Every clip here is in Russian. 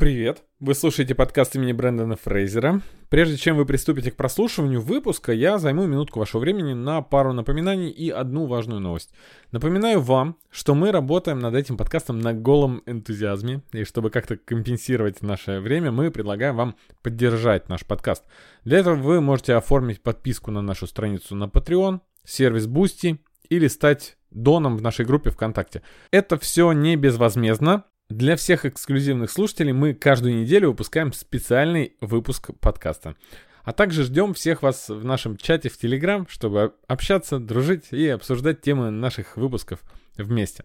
Привет! Вы слушаете подкаст имени Брэндона Фрейзера. Прежде чем вы приступите к прослушиванию выпуска, я займу минутку вашего времени на пару напоминаний и одну важную новость. Напоминаю вам, что мы работаем над этим подкастом на голом энтузиазме, и чтобы как-то компенсировать наше время, мы предлагаем вам поддержать наш подкаст. Для этого вы можете оформить подписку на нашу страницу на Patreon, сервис Boosty или стать доном в нашей группе ВКонтакте. Это все не безвозмездно, для всех эксклюзивных слушателей мы каждую неделю выпускаем специальный выпуск подкаста. А также ждем всех вас в нашем чате в Телеграм, чтобы общаться, дружить и обсуждать темы наших выпусков вместе.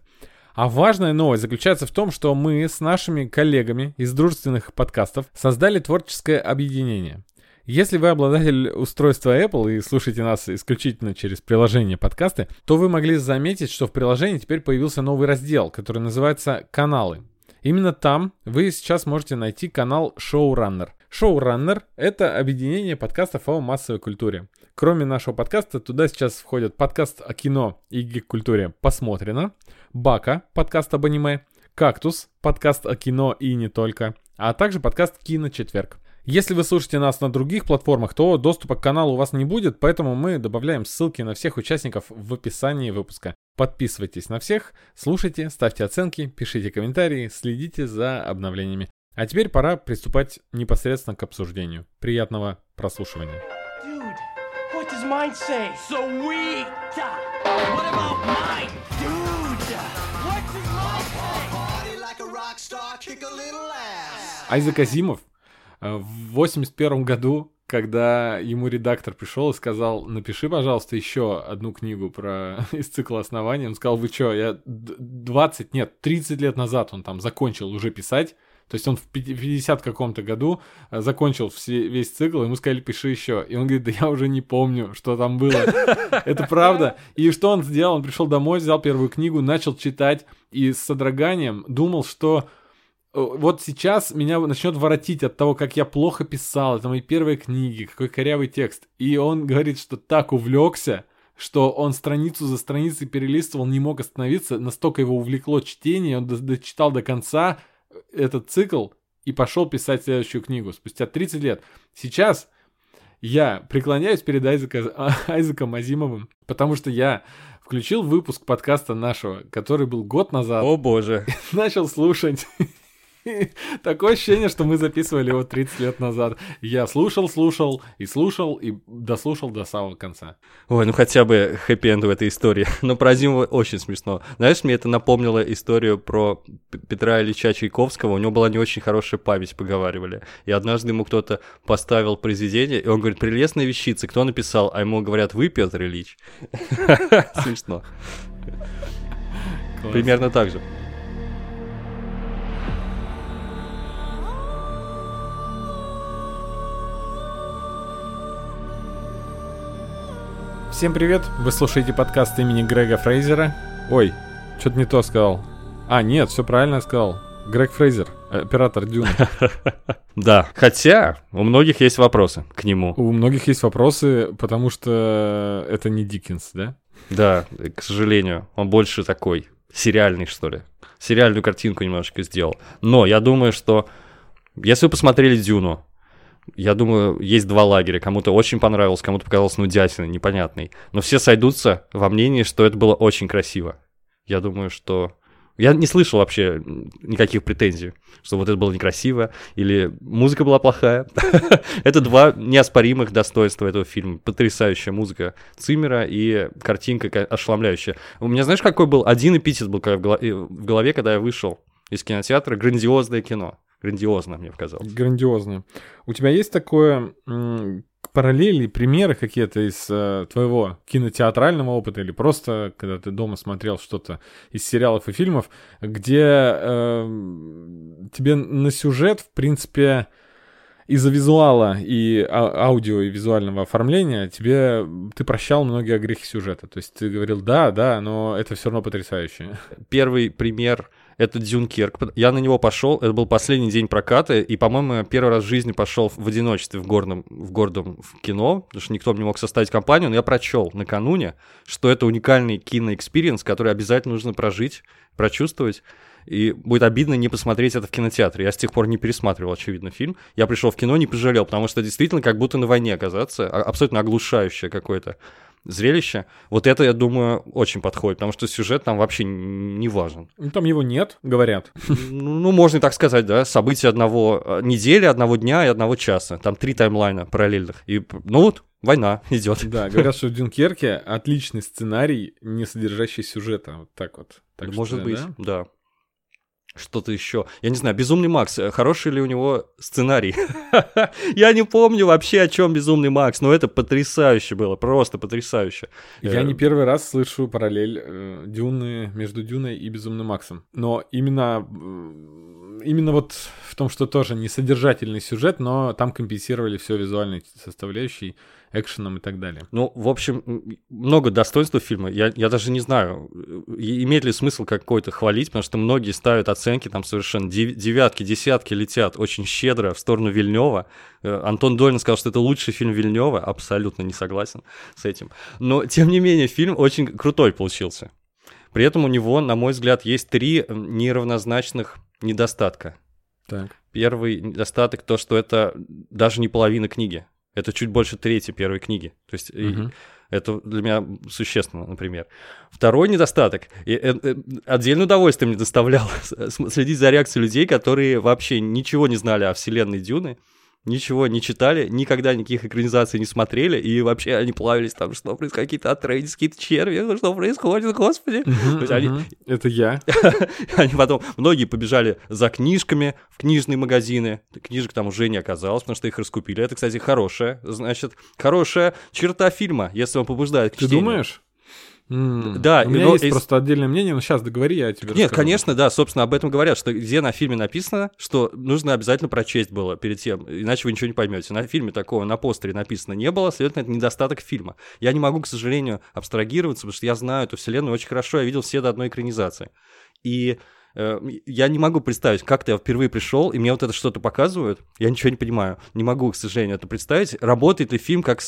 А важная новость заключается в том, что мы с нашими коллегами из дружественных подкастов создали творческое объединение. Если вы обладатель устройства Apple и слушаете нас исключительно через приложение подкасты, то вы могли заметить, что в приложении теперь появился новый раздел, который называется «Каналы». Именно там вы сейчас можете найти канал Showrunner. Showrunner — это объединение подкастов о массовой культуре. Кроме нашего подкаста, туда сейчас входят подкаст о кино и гик-культуре «Посмотрено», Бака, подкаст об аниме, Кактус, подкаст о кино и не только, а также подкаст «Кино-четверг». Если вы слушаете нас на других платформах, то доступа к каналу у вас не будет, поэтому мы добавляем ссылки на всех участников в описании выпуска. Подписывайтесь на всех, слушайте, ставьте оценки, пишите комментарии, следите за обновлениями. А теперь пора приступать непосредственно к обсуждению. Приятного прослушивания. Айзек Азимов Э, в 81 году, когда ему редактор пришел и сказал, напиши, пожалуйста, еще одну книгу про из цикла основания, он сказал, вы что, я 20, нет, 30 лет назад он там закончил уже писать, то есть он в 50 каком-то году э, закончил все, весь цикл, ему сказали, пиши еще. И он говорит, да я уже не помню, что там было. Это правда. И что он сделал? Он пришел домой, взял первую книгу, начал читать и с содроганием думал, что вот сейчас меня начнет воротить от того, как я плохо писал, это мои первые книги, какой корявый текст. И он говорит, что так увлекся, что он страницу за страницей перелистывал, не мог остановиться, настолько его увлекло чтение, он дочитал до конца э, этот цикл и пошел писать следующую книгу спустя 30 лет. Сейчас я преклоняюсь перед Айзека, Айзеком Азимовым, потому что я включил выпуск подкаста нашего, который был год назад. О боже. Начал слушать Такое ощущение, что мы записывали его 30 лет назад. Я слушал, слушал и слушал, и дослушал до самого конца. Ой, ну хотя бы хэппи-энд в этой истории. Но про Зиму очень смешно. Знаешь, мне это напомнило историю про Петра Ильича Чайковского. У него была не очень хорошая память, поговаривали. И однажды ему кто-то поставил произведение, и он говорит, прелестная вещица, кто написал? А ему говорят, вы, Петр Ильич. Смешно. Примерно так же. Всем привет! Вы слушаете подкаст имени Грега Фрейзера. Ой, что-то не то сказал. А, нет, все правильно сказал. Грег Фрейзер, оператор Дюна. Да, хотя у многих есть вопросы к нему. У многих есть вопросы, потому что это не Диккенс, да? Да, к сожалению, он больше такой сериальный, что ли. Сериальную картинку немножечко сделал. Но я думаю, что если вы посмотрели Дюну, я думаю, есть два лагеря. Кому-то очень понравилось, кому-то показалось нудятиной, непонятной. Но все сойдутся во мнении, что это было очень красиво. Я думаю, что... Я не слышал вообще никаких претензий, что вот это было некрасиво, или музыка была плохая. это два неоспоримых достоинства этого фильма. Потрясающая музыка Циммера и картинка ошеломляющая. У меня, знаешь, какой был один эпитет был в голове, когда я вышел из кинотеатра? Грандиозное кино. Грандиозно, мне показалось. Грандиозно. У тебя есть такое параллели, примеры какие-то из э, твоего кинотеатрального опыта или просто когда ты дома смотрел что-то из сериалов и фильмов, где э, тебе на сюжет, в принципе, из-за визуала и а- аудио и визуального оформления тебе ты прощал многие грехи сюжета. То есть ты говорил, да, да, но это все равно потрясающе. Первый пример это Дюнкерк. Я на него пошел, это был последний день проката, и, по-моему, первый раз в жизни пошел в одиночестве в горном, в гордом в кино, потому что никто не мог составить компанию, но я прочел накануне, что это уникальный кино experience, который обязательно нужно прожить, прочувствовать. и будет обидно не посмотреть это в кинотеатре. Я с тех пор не пересматривал, очевидно, фильм. Я пришел в кино, не пожалел, потому что действительно как будто на войне оказаться, а- абсолютно оглушающее какое-то зрелище. Вот это, я думаю, очень подходит, потому что сюжет там вообще не важен. Ну, там его нет, говорят. Ну, ну, можно и так сказать, да, события одного э, недели, одного дня и одного часа. Там три таймлайна параллельных. И, ну вот, война идет. Да, говорят, что в Дюнкерке отличный сценарий, не содержащий сюжета. Вот так вот. Так что, Может быть, да? да. Что-то еще. Я не знаю, Безумный Макс, э, хороший ли у него сценарий? Я не помню вообще, о чем Безумный Макс, но это потрясающе было, просто потрясающе. Я Э, не первый раз слышу параллель э, Дюны между Дюной и Безумным Максом. Но именно, именно вот в том, что тоже не содержательный сюжет, но там компенсировали все визуальной составляющей, экшеном и так далее. Ну, в общем, много достоинств фильма. Я, я даже не знаю, имеет ли смысл какой-то хвалить, потому что многие ставят оценки, там совершенно дев- девятки, десятки летят очень щедро в сторону Вильнева. Э, Антон Долин сказал, что это лучший фильм Вильнева. Абсолютно не согласен с этим. Но, тем не менее, фильм очень крутой получился. При этом у него, на мой взгляд, есть три неравнозначных недостатка. Так. Первый недостаток то, что это даже не половина книги. Это чуть больше трети первой книги. То есть Мгм. это для меня существенно, например. Второй недостаток. И, э, э, отдельное удовольствие мне доставляло с- следить за реакцией людей, которые вообще ничего не знали о вселенной Дюны, ничего не читали, никогда никаких экранизаций не смотрели, и вообще они плавились там, что происходит, какие-то Атрейдис, какие-то черви, ну что происходит, господи. Они. Это я. они потом, многие побежали за книжками в книжные магазины. Книжек там уже не оказалось, потому что их раскупили. Это, кстати, хорошая, значит, хорошая черта фильма, если он побуждает к Ты чтению. думаешь? М, Да, У меня но есть просто отдельное мнение, но сейчас договори, я тебе Нет, расскажу. конечно, да, собственно, об этом говорят, что где на фильме написано, что нужно обязательно прочесть было перед тем, иначе вы ничего не поймете. На фильме такого, на постере написано не было, следовательно, это недостаток фильма. Я не могу, к сожалению, абстрагироваться, потому что я знаю эту вселенную очень хорошо, я видел все до одной экранизации. И я не могу представить, как-то я впервые пришел, и мне вот это что-то показывают, я ничего не понимаю, не могу, к сожалению, это представить. Работает ли фильм как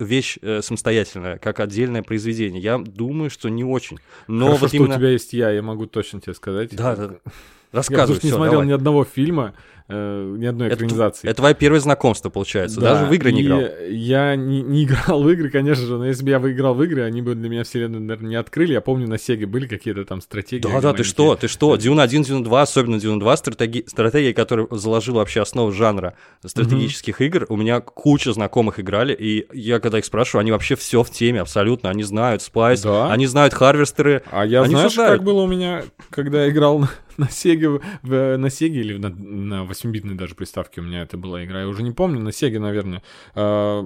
вещь э, самостоятельная, как отдельное произведение? Я думаю, что не очень. Но Хорошо, вот что именно... у тебя есть я, я могу точно тебе сказать. Да, да. Я Рассказывай, просто не всё, смотрел давай. ни одного фильма, э, ни одной Это, экранизации. это твое первое знакомство, получается. Да, Даже в игры не и играл. Я не, не играл в игры, конечно же, но если бы я выиграл в игры, они бы для меня вселенную, наверное, не открыли. Я помню, на Сеге были какие-то там стратегии. Да, да, ты что, ты что? Дюн 1, Дюн 2, особенно Дюн 2, стратеги... стратегия, которая заложила вообще основу жанра стратегических игр. У меня куча знакомых играли, и я когда их спрашиваю, они вообще все в теме, абсолютно. Они знают Спайс, Да? они знают Харвестеры. А я, Они знаешь, как было у меня, когда я играл на, Сеге, в- на Сеге или на, на 8-битной даже приставке у меня это была игра, я уже не помню, на Сеге, наверное. А,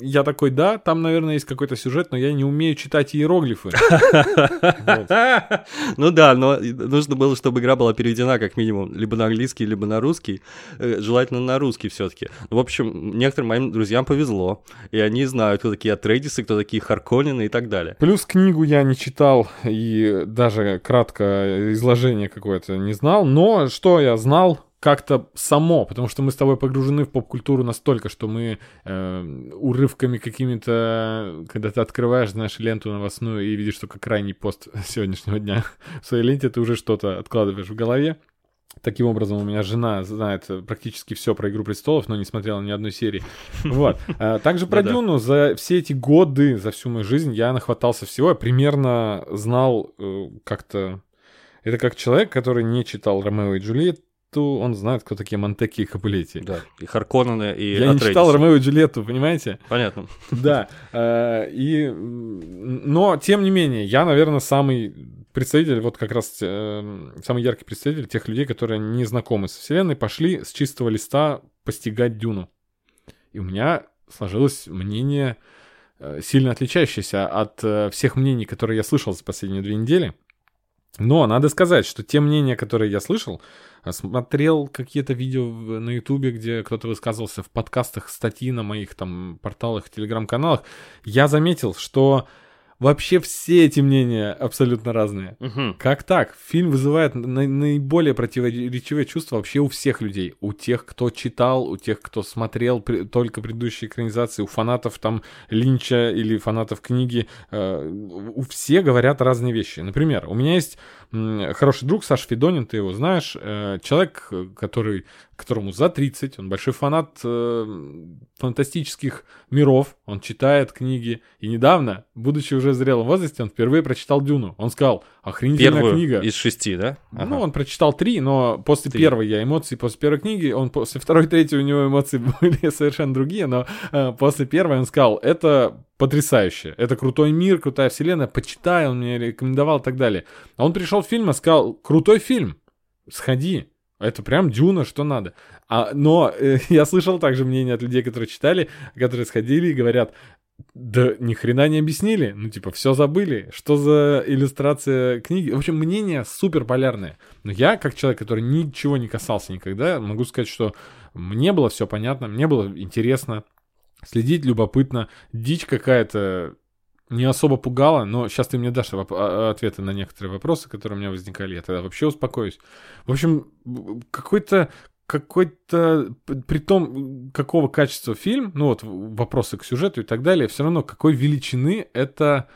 Я такой, да, там, наверное, есть какой-то сюжет, но я не умею читать иероглифы. Ну да, но нужно было, чтобы игра была переведена как минимум либо на английский, либо на русский. Э, Желательно на русский все-таки. В общем, некоторым моим друзьям повезло. И они знают, кто такие Атрейдисы, кто такие Харконнены и так далее. Плюс книгу я не читал и даже кратко изложение какое-то не знал, но что я знал как-то само, потому что мы с тобой погружены в поп-культуру настолько, что мы э, урывками какими-то, когда ты открываешь, знаешь, ленту новостную и видишь только крайний пост сегодняшнего дня в своей ленте, ты уже что-то откладываешь в голове. Таким образом, у меня жена знает практически все про «Игру престолов», но не смотрела ни одной серии. Вот. А Также про Да-да. Дюну. За все эти годы, за всю мою жизнь я нахватался всего. Я примерно знал э, как-то... Это как человек, который не читал «Ромео и Джульетту», он знает, кто такие Монтеки и Капулетти. Да, и Харконнены, и Я не Атрейдисы. читал «Ромео и Джульетту», понимаете? Понятно. Да. э, И... Но, тем не менее, я, наверное, самый представитель, вот как раз э, самый яркий представитель тех людей, которые не знакомы с Вселенной, пошли с чистого листа постигать Дюну. И у меня сложилось мнение, э, сильно отличающееся от всех мнений, которые я слышал за последние две недели. Но надо сказать, что те мнения, которые я слышал, а, смотрел какие-то видео на Ютубе, где кто-то высказывался в подкастах, статьи на моих там порталах, телеграм-каналах, я заметил, что вообще все эти мнения абсолютно разные. Мгм. Как так? Фильм вызывает на- наиболее противоречивые чувства вообще у всех людей. У тех, кто читал, у тех, кто смотрел пре- только предыдущие экранизации, у фанатов там Линча или фанатов книги. э, у все говорят разные вещи. Например, у меня есть хороший друг Саша Федонин, ты его знаешь, э, человек, который, которому за 30, он большой фанат э, фантастических миров, он читает книги, и недавно, будучи уже в зрелом возрасте, он впервые прочитал Дюну. Он сказал, охренительная Первую книга. из шести, да? Ну, он прочитал три, но после Три. первой я эмоции, после первой книги, он после второй, третьей у него эмоции были совершенно другие, но э, после первой он сказал, это потрясающе, это крутой мир, крутая вселенная, почитай, он мне рекомендовал и так далее. А он пришел в фильм и сказал, крутой фильм, сходи, это прям дюна, что надо. А, но э, я слышал также мнение от людей, которые читали, которые сходили и говорят, да ни хрена не объяснили. Ну, типа, все забыли. Что за иллюстрация книги? В общем, мнения супер полярные. Но я, как человек, который ничего не касался никогда, могу сказать, что мне было все понятно, мне было интересно, следить любопытно, дичь какая-то не особо пугала, но сейчас ты мне дашь воп- а- ответы на некоторые вопросы, которые у меня возникали, я тогда вообще успокоюсь. В общем, какой-то какой-то, при том, какого качества фильм, ну вот вопросы к сюжету и так далее, все равно какой величины это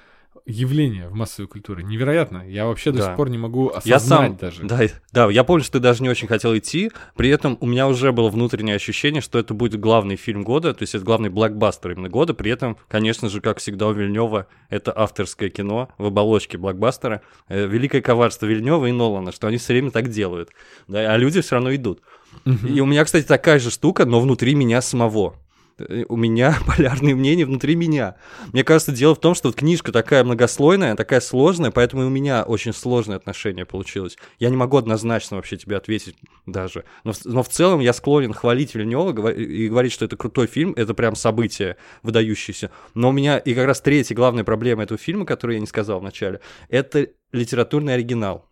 явление в массовой культуре. Невероятно. Я вообще до Да. сих пор не могу осознать Я сам, даже. Да, да, я помню, что ты даже не очень хотел идти, при этом у меня уже было внутреннее ощущение, что это будет главный фильм года, то есть это главный блокбастер именно года, при этом, конечно же, как всегда у Вильнева, это авторское кино в оболочке блокбастера, Э, великое коварство Вильнева и Нолана, что они все время так делают, да, а люди все равно идут. И у меня, кстати, такая же штука, но внутри меня самого. Э, У меня полярные мнения внутри меня. Мне кажется, дело в том, что вот книжка такая многослойная, такая сложная, поэтому и у меня очень сложное отношение получилось. Я не могу однозначно вообще тебе ответить даже. Но, но в целом я склонен хвалить Вильнева и говорить, что это крутой фильм, это прям событие выдающееся. Но у меня и как раз третья главная проблема этого фильма, которую я не сказал вначале, это литературный оригинал.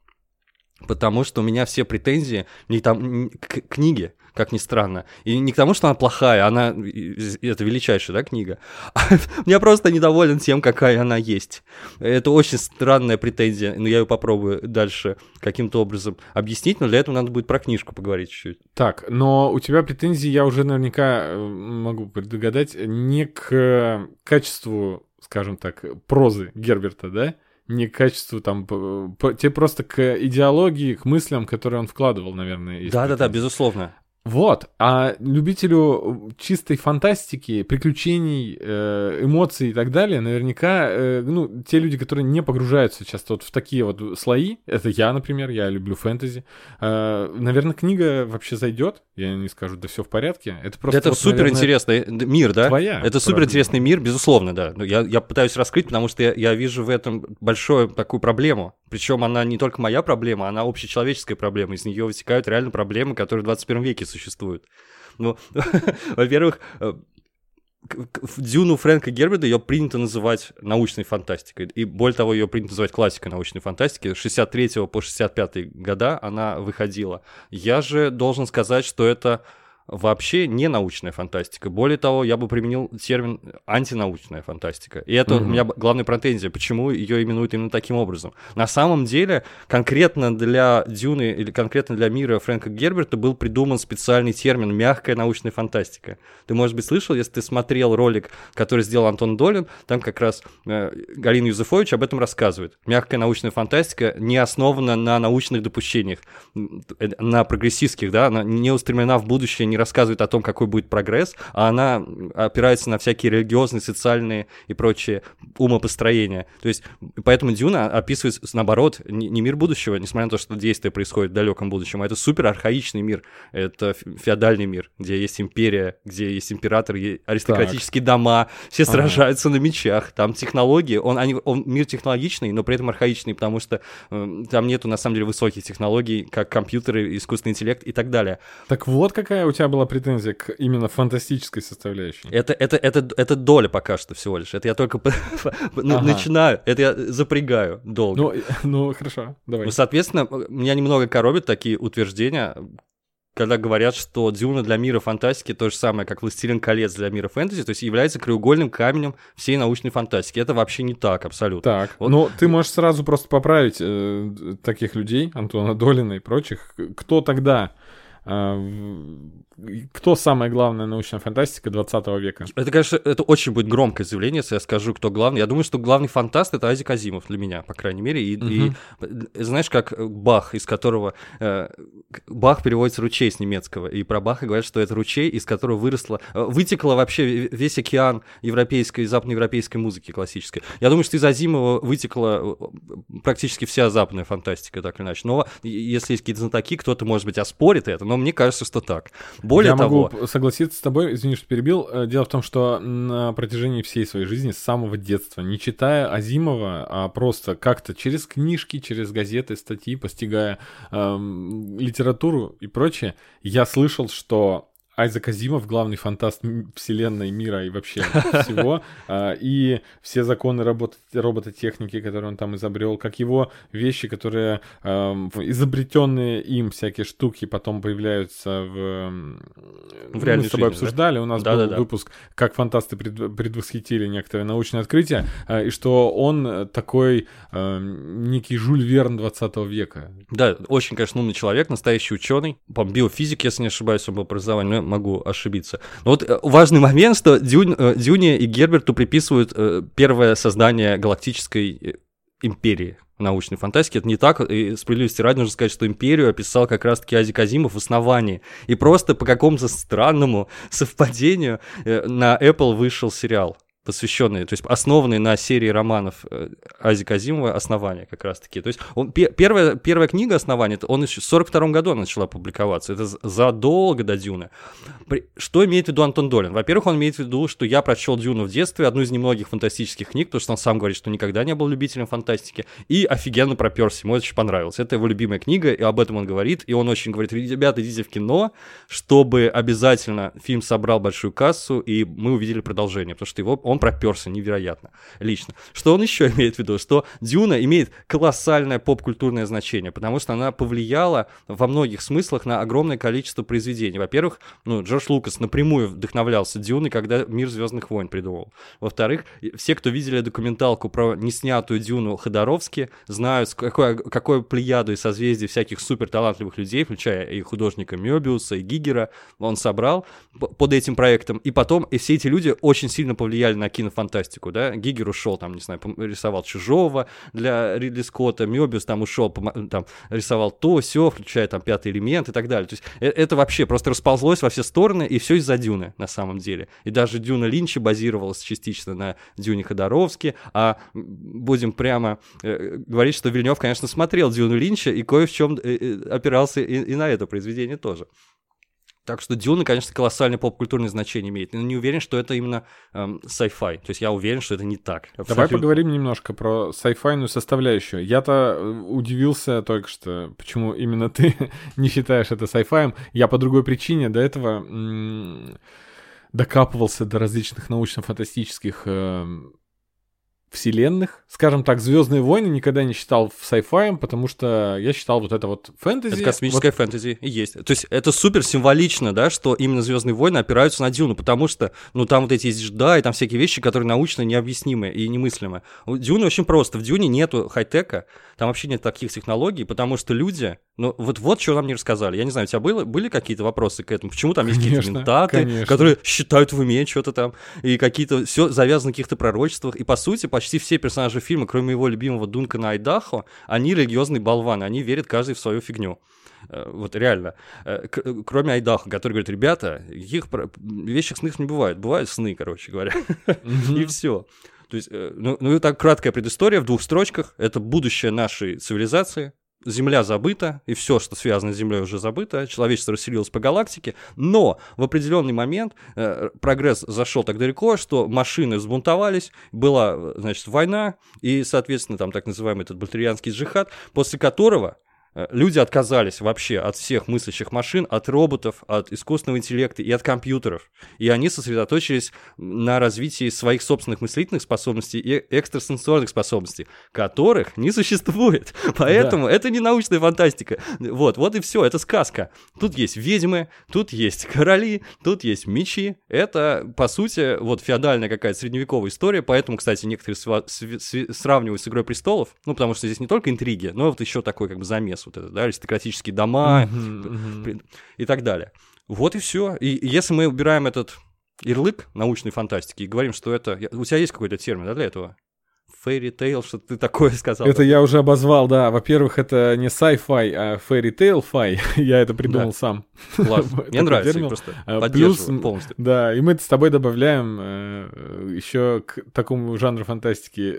Потому что у меня все претензии не там, к книге, как ни странно. И не к тому, что она плохая, она это величайшая, да, книга. Я просто недоволен тем, какая она есть. Это очень странная претензия, но я ее попробую дальше каким-то образом объяснить, но для этого надо будет про книжку поговорить чуть-чуть. Так, но у тебя претензии, я уже наверняка э, могу предугадать, не к качеству, скажем так, прозы Герберта, да? Не к качеству там, п- п- тебе просто к идеологии, к мыслям, которые он вкладывал, наверное. есть Да-да-да, претензии. безусловно. Вот, а любителю чистой фантастики, приключений, э, эмоций и так далее, наверняка, э, ну, те люди, которые не погружаются часто вот в такие вот слои, это я, например, я люблю фэнтези, э, наверное, книга вообще зайдет, я не скажу, да все в порядке, это просто... это вот, супер наверное, мир, да? твоя Это супер интересный мир, безусловно, да. Я, я пытаюсь раскрыть, потому что я, я вижу в этом большую такую проблему. Причем она не только моя проблема, она общечеловеческая проблема. Из нее вытекают реально проблемы, которые в 21 веке существуют. Ну, во-первых, э, Дюну Фрэнка Герберта ее принято называть научной фантастикой. И более того, ее принято называть классикой научной фантастики. С 63 по 65 года она выходила. Я же должен сказать, что это вообще не научная фантастика. Более того, я бы применил термин антинаучная фантастика. И это у Мгм. меня главная претензия, почему ее именуют именно таким образом. На самом деле, конкретно для Дюны или конкретно для мира Фрэнка Герберта был придуман специальный термин «мягкая научная фантастика». Ты, может быть, слышал, если ты смотрел ролик, который сделал Антон Долин, там как раз э, Галина Юзефович об этом рассказывает. Мягкая научная фантастика не основана на научных допущениях, э, на прогрессистских, да, она не устремлена в будущее, не рассказывает о том, какой будет прогресс, а она опирается на всякие религиозные, социальные и прочие умопостроения. То есть, поэтому Дюна описывает, наоборот, не, мир будущего, несмотря на то, что действие происходит в далеком будущем, а это супер архаичный мир, это фе- феодальный мир, где есть империя, где есть император, аристократические дома, все Ага. сражаются на мечах, там технологии, он, они, он мир технологичный, но при этом архаичный, потому что э, там нету, на самом деле, высоких технологий, как компьютеры, искусственный интеллект и так далее. Так вот какая у тебя была претензия к именно фантастической составляющей. Это, это, это, это доля пока что всего лишь. Это я только ну, Ага. начинаю, это я запрягаю долго. Ну, ну, хорошо, давай. Ну, соответственно, меня немного коробят такие утверждения, когда говорят, что Дюна для мира фантастики то же самое, как Властелин колец для мира фэнтези, то есть является краеугольным камнем всей научной фантастики. Это вообще не так абсолютно. Так, Вот. ну ты можешь сразу просто поправить э, таких людей, Антона Долина и прочих. Кто тогда кто самая главная научная фантастика 20 века? Это, конечно, это очень будет громкое заявление, если я скажу, кто главный. Я думаю, что главный фантаст — это Азик Азимов для меня, по крайней мере. И, угу. и знаешь, как Бах, из которого... Э, Бах переводится «ручей» с немецкого, и про Баха говорят, что это ручей, из которого выросла... Э, вытекла вообще весь океан европейской, западноевропейской музыки классической. Я думаю, что из Азимова вытекла э, практически вся западная фантастика, так или иначе. Но если есть какие-то знатоки, кто-то, может быть, оспорит это, но мне кажется, что так. Более Я того... могу согласиться с тобой, извини, что перебил. Э, дело в том, что на протяжении всей своей жизни, с самого детства, не читая Азимова, а просто как-то через книжки, через газеты, статьи, постигая эм, литературу и прочее, я слышал, что Айзек Азимов, главный фантаст вселенной, мира и вообще всего, а, и все законы робототехники, которые он там изобрел, как его вещи, которые изобретенные им всякие штуки потом появляются в... В реальной Мы с тобой жизни, обсуждали, да? у нас да, был да, выпуск, как фантасты предвосхитили некоторые научные открытия, а, и что он такой некий Жюль Верн 20 века. Да, очень, конечно, умный человек, настоящий ученый, по биофизик, если не ошибаюсь, он был образование, могу ошибиться. Но вот э, важный момент, что Дюнь, э, Дюне и Герберту приписывают э, первое создание галактической империи научной фантастики. Это не так. И справедливости ради нужно сказать, что империю описал как раз-таки Ази Казимов в основании. И просто по какому-то странному совпадению на Apple вышел сериал посвященные, то есть основанные на серии романов э, Ази Казимова «Основание» как раз-таки. То есть он, первая, первая книга «Основание», он еще в 42 году она начала публиковаться, это задолго до «Дюны». Что имеет в виду Антон Долин? Во-первых, он имеет в виду, что я прочел «Дюну» в детстве, одну из немногих фантастических книг, потому что он сам говорит, что никогда не был любителем фантастики, и офигенно проперся, ему это очень понравилось. Это его любимая книга, и об этом он говорит, и он очень говорит, ребята, идите в кино, чтобы обязательно фильм собрал большую кассу, и мы увидели продолжение, потому что его он проперся невероятно лично. Что он еще имеет в виду? Что Дюна имеет колоссальное поп-культурное значение, потому что она повлияла во многих смыслах на огромное количество произведений. Во-первых, ну, Джордж Лукас напрямую вдохновлялся Дюной, когда «Мир Звездных войн» придумал. Во-вторых, все, кто видели документалку про неснятую Дюну Ходоровски, знают, какое, какое плеяду и созвездие всяких супер талантливых людей, включая и художника Мёбиуса, и Гигера, он собрал под этим проектом. И потом и все эти люди очень сильно повлияли на кинофантастику, да, Гигер ушел, там, не знаю, рисовал Чужого для Ридли Скотта, Мёбиус там ушел, там, рисовал то, все, включая там Пятый элемент и так далее. То есть э, это вообще просто расползлось во все стороны, и все из-за Дюны, на самом деле. И даже Дюна Линча базировалась частично на Дюне Ходоровске, а будем прямо э, говорить, что Вильнев, конечно, смотрел Дюну Линча и кое в чем э, опирался и, и на это произведение тоже. Так что Дюна, конечно, колоссальное поп-культурное значение имеет, но не уверен, что это именно эм, sci-fi. То есть я уверен, что это не так. Абсолютно. Давай поговорим немножко про sci-fi составляющую. Я-то э, удивился только что, почему именно ты не считаешь это sci-fi. Я по другой причине до этого м- докапывался до различных научно-фантастических э, вселенных. Скажем так, Звездные войны никогда не считал в sci-fi, потому что я считал вот это вот фэнтези. Это космическое вот... фэнтези и есть. То есть это супер символично, да, что именно Звездные войны опираются на Дюну, потому что, ну, там вот эти есть и там всякие вещи, которые научно необъяснимы и немыслимы. У Дюны очень просто. В Дюне нету хай-тека, там вообще нет таких технологий, потому что люди, ну, вот вот что нам не рассказали. Я не знаю, у тебя было, были какие-то вопросы к этому? Почему там есть какие-то ментаты, конечно. которые считают в уме что-то там, и какие-то, все завязано на каких-то пророчествах, и по сути, по почти все персонажи фильма, кроме его любимого Дункана Айдахо, они религиозные болваны, они верят каждый в свою фигню. Э, вот реально. Э, кроме Айдаха, который говорит, ребята, каких вещих снов не бывает. Бывают сны, короче говоря. И все. То есть, э, ну, ну, так краткая предыстория в двух строчках. Это будущее нашей цивилизации, Земля забыта, и все, что связано с Землей, уже забыто. Человечество расселилось по галактике. Но в определенный момент э, прогресс зашел так далеко, что машины взбунтовались, была, значит, война, и, соответственно, там так называемый этот бальтерианский джихад, после которого Э, люди отказались вообще от всех мыслящих машин, от роботов, от искусственного интеллекта и от компьютеров. И они сосредоточились на развитии своих собственных мыслительных способностей и экстрасенсорных способностей, которых не существует. Поэтому да. это не научная фантастика. Вот, вот и все, это сказка. Тут есть ведьмы, тут есть короли, тут есть мечи. Это, по сути, вот феодальная какая-то средневековая история. Поэтому, кстати, некоторые сравнивают с «Игрой престолов», ну, потому что здесь не только интриги, но вот еще такой как бы замес вот это, да, аристократические дома и так далее. Вот и все. И если мы убираем этот ярлык научной фантастики и говорим, что это... У тебя есть какой-то термин да, для этого? Fairy Tale, что ты такое сказал. Это я уже обозвал, да. Во-первых, это не sci-fi, а Fairy Tale fi. я это придумал Да. сам. Класс. Мне нравится, термин. просто А, плюс, полностью. Да, и мы с тобой добавляем э, еще к такому жанру фантастики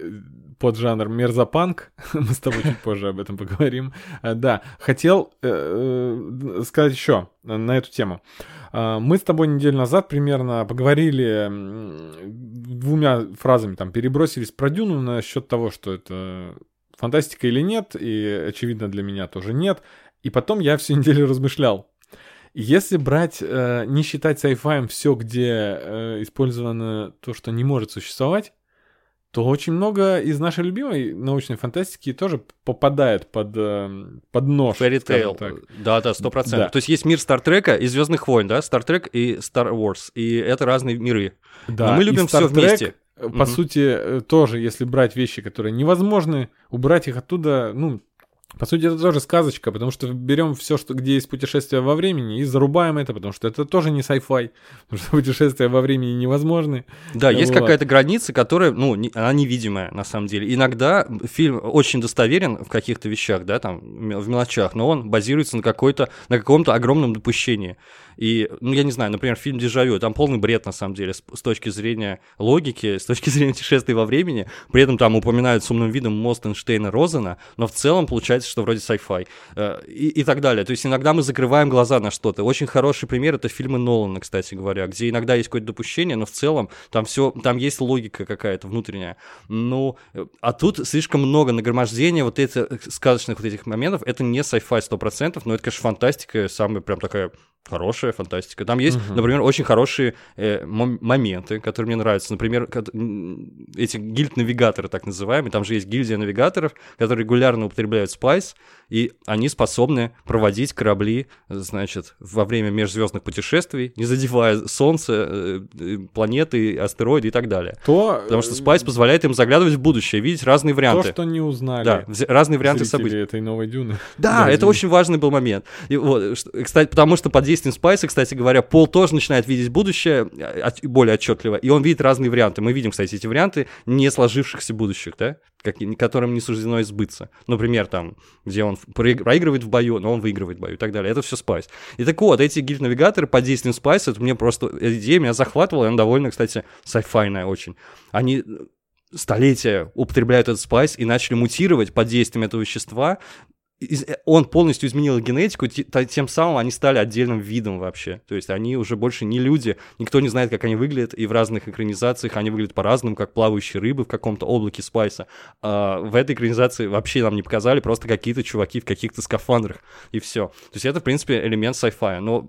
поджанр мерзопанк. Мы с тобой чуть позже об этом поговорим. А, Да, хотел э, э, сказать еще на эту тему. А, Мы с тобой неделю назад примерно поговорили двумя фразами, там, перебросились про Дюну насчет того, что это фантастика или нет, и, очевидно, для меня тоже нет. И потом я всю неделю размышлял. Если брать, э, не считать sci-fi все, где использовано то, что не может существовать, то очень много из нашей любимой научной фантастики тоже попадает под, э, под нож. Так. Да, да, сто процентов. Да. То есть есть мир Стартрека и Звездных войн, да? Стартрек и Star Wars. И это разные миры. Да, Но мы любим все вместе. э, По Мгм. сути, э, тоже, если брать вещи, которые невозможны, убрать их оттуда, ну, по сути, это тоже сказочка, потому что берем все, что, где есть путешествие во времени, и зарубаем это, потому что это тоже не sci-fi, потому что путешествия во времени невозможны. Да, есть Вот. какая-то граница, которая, ну, не- она невидимая на самом деле. Иногда фильм очень достоверен в каких-то вещах, да, там, в мелочах, но он базируется на какой-то, на каком-то огромном допущении. И, ну, я не знаю, например, фильм «Дежавю», там полный бред, на самом деле, с, с точки зрения логики, с точки зрения путешествий во времени. При этом там упоминают с умным видом мост Эйнштейна Розена, но в целом получается, что вроде sci-fi. Э, И, и так далее. То есть иногда мы закрываем глаза на что-то. Очень хороший пример — это фильмы Нолана, кстати говоря, где иногда есть какое-то допущение, но в целом там все, там есть логика какая-то внутренняя. Ну, э, а тут слишком много нагромождения вот этих сказочных вот этих моментов. Это не sci-fi 100%, но это, конечно, фантастика, самая прям такая хорошая фантастика. Там есть, Мгм. например, очень хорошие э, мом- моменты, которые мне нравятся. Например, эти гильд-навигаторы, так называемые. Там же есть гильдия навигаторов, которые регулярно употребляют спайс, и они способны проводить корабли, значит, во время межзвездных путешествий, не задевая Солнце, э, э, планеты, астероиды и так далее. То, Потому что э, спайс позволяет им заглядывать в будущее, видеть разные то, варианты. что не узнали Да, разные варианты событий. этой новой Дюны. Да, это очень важный был момент. И вот, кстати, потому что под действием Спайса, кстати говоря, Пол тоже начинает видеть будущее а, от- более отчетливо, и он видит разные варианты. Мы видим, кстати, эти варианты не сложившихся будущих, да, как- которым не суждено сбыться. Например, там, где он проиг- проигрывает в бою, но он выигрывает в бою и так далее. Это все Спайс. И так вот, эти guild -навигаторы под действием Спайса, это мне просто, эта идея меня захватывала, и она довольно, кстати, sci-fi йная очень. Они столетия употребляют этот спайс и начали мутировать под действием этого вещества. Э, Он полностью изменил генетику, тем самым они стали отдельным видом вообще. То есть они уже больше не люди, никто не знает, как они выглядят, и в разных экранизациях они выглядят по-разному, как плавающие рыбы в каком-то облаке спайса. А в этой экранизации вообще нам не показали, просто какие-то чуваки в каких-то скафандрах, и все. То есть это, в принципе, элемент sci-fi. Но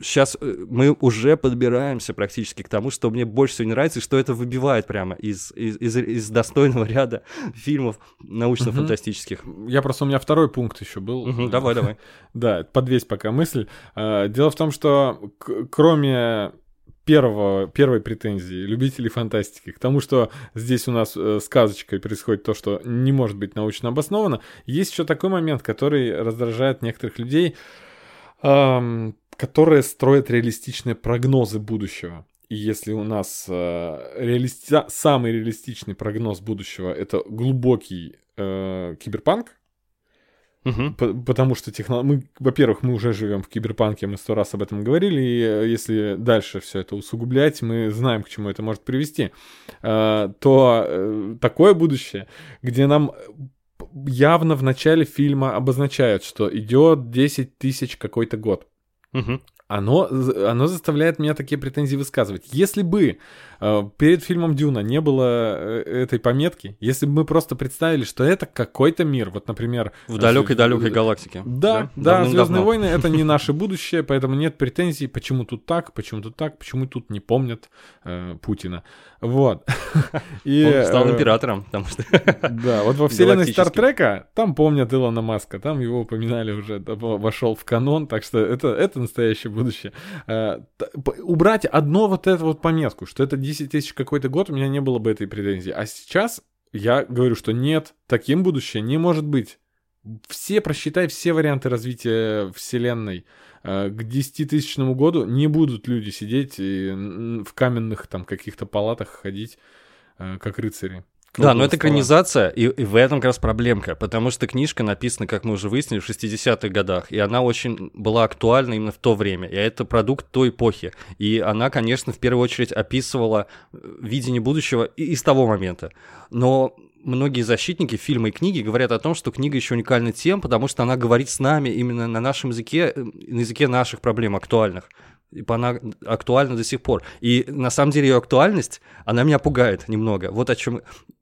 сейчас мы уже подбираемся практически к тому, что мне больше всего не нравится, и что это выбивает прямо из, из, из, из достойного ряда фильмов научно-фантастических. Я просто, у меня второй пункт еще был. Давай, давай. Да, подвесь пока мысль. А, Дело в том, что кроме первого, первой претензии любителей фантастики к тому, что здесь у нас э, сказочкой происходит то, что не может быть научно обосновано, есть еще такой момент, который раздражает некоторых людей, ам, которые строят реалистичные прогнозы будущего. И если у нас э, реалисти- самый реалистичный прогноз будущего это глубокий э, киберпанк, Мгм. П- Потому что техно... мы, во-первых, мы уже живем в киберпанке, мы сто раз об этом говорили, и э, если дальше все это усугублять, мы знаем, к чему это может привести, э, то э, такое будущее, где нам э, явно в начале фильма обозначают, что идет 10 тысяч какой-то год. Мгм. Оно, оно заставляет меня такие претензии высказывать. Если бы э, перед фильмом Дюна не было э, этой пометки, если бы мы просто представили, что это какой-то мир, вот, например... В далекой-далекой э, галактике. Да, да, Давным-давно. Звездные войны это не наше будущее, поэтому нет претензий, почему тут так, почему тут так, почему тут не помнят э, Путина. Вот. И, Он стал э, императором, потому что... Да, вот во вселенной. Стартрека там помнят Илона Маска, там его упоминали уже, вошел в канон, так что это, это настоящее будущее. П- убрать одно вот эту вот пометку, что это 10 тысяч какой-то год, у меня не было бы этой претензии. А сейчас я говорю, что нет, таким будущее не может быть. Все, просчитай все варианты развития вселенной. Э, к десятитысячному году не будут люди сидеть и в каменных там каких-то палатах ходить, э, как рыцари. Да, но это экранизация, и, и в этом как раз проблемка, потому что книжка написана, как мы уже выяснили, в 60-х годах, и она очень была актуальна именно в то время, и это продукт той эпохи. И она, конечно, в первую очередь описывала э, видение будущего из того момента. Но многие защитники фильма и книги говорят о том, что книга еще уникальна тем, потому что она говорит с нами именно на нашем языке, э, на языке наших проблем актуальных. И она актуальна до сих пор. И на самом деле ее актуальность, она меня пугает немного. Вот о чем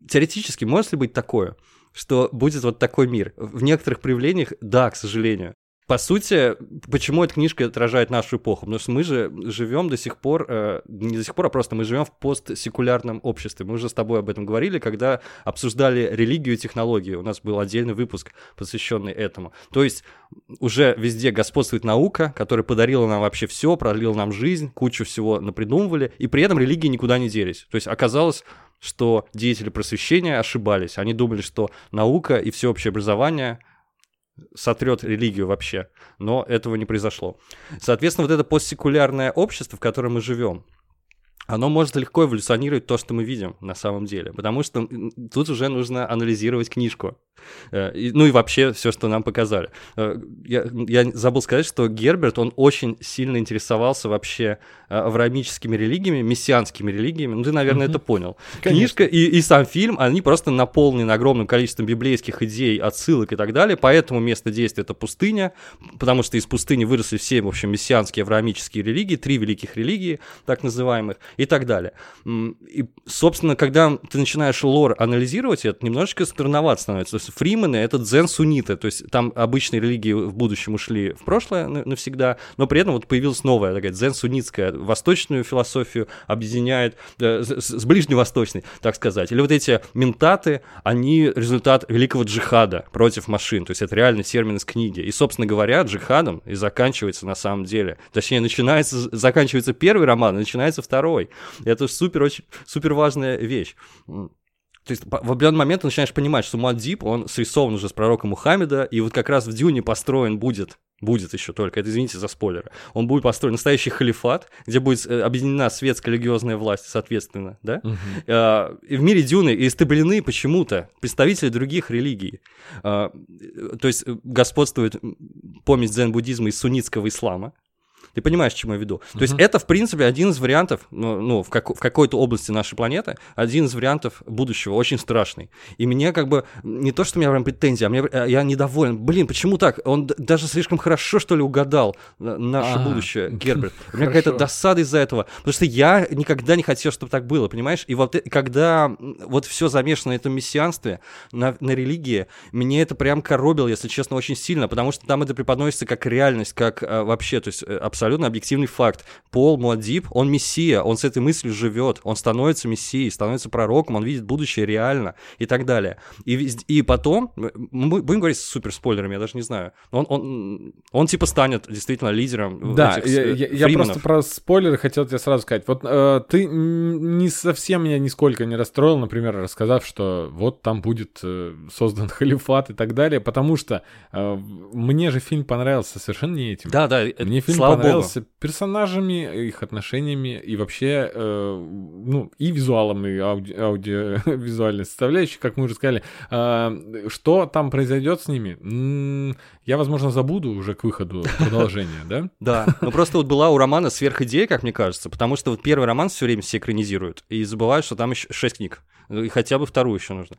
теоретически может ли быть такое, что будет вот такой мир? В некоторых проявлениях, да, к сожалению. По сути, почему эта книжка отражает нашу эпоху? Потому что мы же живем до сих пор, э, не до сих пор, а просто мы живем в постсекулярном обществе. Мы уже с тобой об этом говорили, когда обсуждали религию и технологии. У нас был отдельный выпуск, посвященный этому. То есть уже везде господствует наука, которая подарила нам вообще все, продлила нам жизнь, кучу всего напридумывали, и при этом религии никуда не делись. То есть оказалось, что деятели просвещения ошибались. Они думали, что наука и всеобщее образование сотрет религию вообще, но этого не произошло. Соответственно, вот это постсекулярное общество, в котором мы живем, оно может легко эволюционировать то, что мы видим на самом деле, потому что тут уже нужно анализировать книжку. Э, ну и вообще все, что нам показали. Э, я, я забыл сказать, что Герберт, он очень сильно интересовался вообще э, авраамическими религиями, мессианскими религиями. Ну ты, наверное, mm-hmm. это понял. Конечно. Книжка и, и сам фильм, они просто наполнены огромным количеством библейских идей, отсылок и так далее. Поэтому место действия это пустыня, потому что из пустыни выросли все, в общем, мессианские авраамические религии, три великих религии, так называемых, и так далее. И, собственно, когда ты начинаешь лор анализировать, это немножечко странновато становится есть фримены — это дзен-сунниты, то есть там обычные религии в будущем ушли в прошлое навсегда, но при этом вот появилась новая такая дзен-суннитская, восточную философию объединяет э, с, ближневосточной, так сказать. Или вот эти ментаты, они результат великого джихада против машин, то есть это реально термин из книги. И, собственно говоря, джихадом и заканчивается на самом деле. Точнее, начинается, заканчивается первый роман, и начинается второй. Это супер, очень, супер важная вещь. То есть в определенный момент ты начинаешь понимать, что Муаддиб, он срисован уже с пророка Мухаммеда, и вот как раз в Дюне построен будет, будет еще только, это извините за спойлеры, он будет построен настоящий халифат, где будет э, объединена светская религиозная власть, соответственно, да? Uh-huh. И в мире Дюны истреблены почему-то представители других религий. А, то есть э, господствует помесь дзен-буддизма и суннитского ислама, ты понимаешь, к чему я веду? Uh-huh. То есть это, в принципе, один из вариантов, ну, ну в, как, в какой-то области нашей планеты, один из вариантов будущего, очень страшный. И мне как бы, не то, что у меня прям претензии, а мне, э, я недоволен. Блин, почему так? Он даже слишком хорошо, что ли, угадал наше а, будущее, Герберт. У меня какая-то досада из-за этого. Потому что я никогда не хотел, чтобы так было, понимаешь? И вот когда вот все замешано на этом мессианстве, на, на религии, мне это прям коробило, если честно, очень сильно, потому что там это преподносится как реальность, как а, вообще, то есть э, абсолютно абсолютно объективный факт. Пол Муаддиб, он мессия, он с этой мыслью живет, он становится мессией, становится пророком, он видит будущее реально и так далее. И, и потом, мы будем говорить с супер спойлерами, я даже не знаю, он, он, он типа станет действительно лидером Да, этих, я, я, я просто про спойлеры хотел тебе сразу сказать. Вот э, ты не совсем меня нисколько не расстроил, например, рассказав, что вот там будет э, создан халифат и так далее, потому что э, мне же фильм понравился совершенно не этим. Да, да, мне фильм слава понравился понравился персонажами, их отношениями и вообще, э, ну, и визуалом, и ауди, аудиовизуальной составляющей, как мы уже сказали. Э, что там произойдет с ними, я, возможно, забуду уже к выходу продолжения, да? Да, но просто вот была у романа сверхидея, как мне кажется, потому что вот первый роман все время все экранизируют, и забывают, что там еще шесть книг. Ну, и хотя бы вторую еще нужно.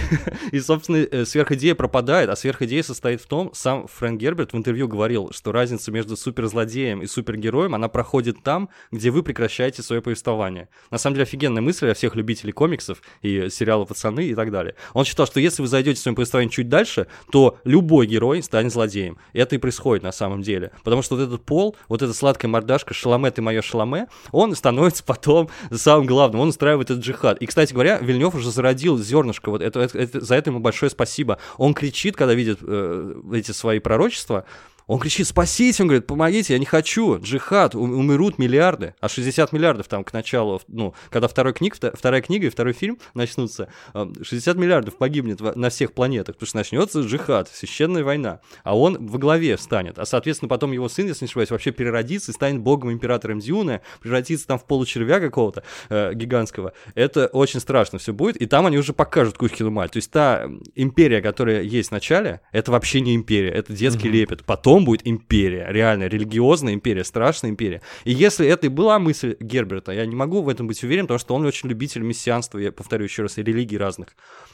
И, собственно, э, сверхидея пропадает, а сверхидея состоит в том, сам Фрэнк Герберт в интервью говорил, что разница между суперзлодеем и супергероем, она проходит там, где вы прекращаете свое повествование. На самом деле офигенная мысль для всех любителей комиксов и сериала «Пацаны» и так далее. Он считал, что если вы зайдете в своем повествовании чуть дальше, то любой герой станет злодеем. И это и происходит на самом деле. Потому что вот этот пол, вот эта сладкая мордашка, шаломе ты мое шаломе, он становится потом самым главным, он устраивает этот джихад. И, кстати говоря, Вильнев уже зародил зернышко, вот это, это, это, за это ему большое спасибо. Он кричит, когда видит э, эти свои пророчества, Он кричит, спасите, он говорит, помогите, я не хочу, джихад, ум- умрут миллиарды, а 60 миллиардов там к началу, ну, когда второй книг, вторая книга и второй фильм начнутся, 60 миллиардов погибнет на всех планетах, потому что начнется джихад, священная война, а он во главе встанет, а, соответственно, потом его сын, если не ошибаюсь, вообще переродится и станет богом-императором Дюны, превратится там в получервя какого-то э, гигантского. Это очень страшно все будет, и там они уже покажут Кузькину мать. То есть та империя, которая есть в начале, это вообще не империя, это детский mm-hmm. лепет. Потом будет империя, реально религиозная империя, страшная империя. И если это и была мысль Герберта, я не могу в этом быть уверен, потому что он очень любитель мессианства, я повторю еще раз, и религий разных.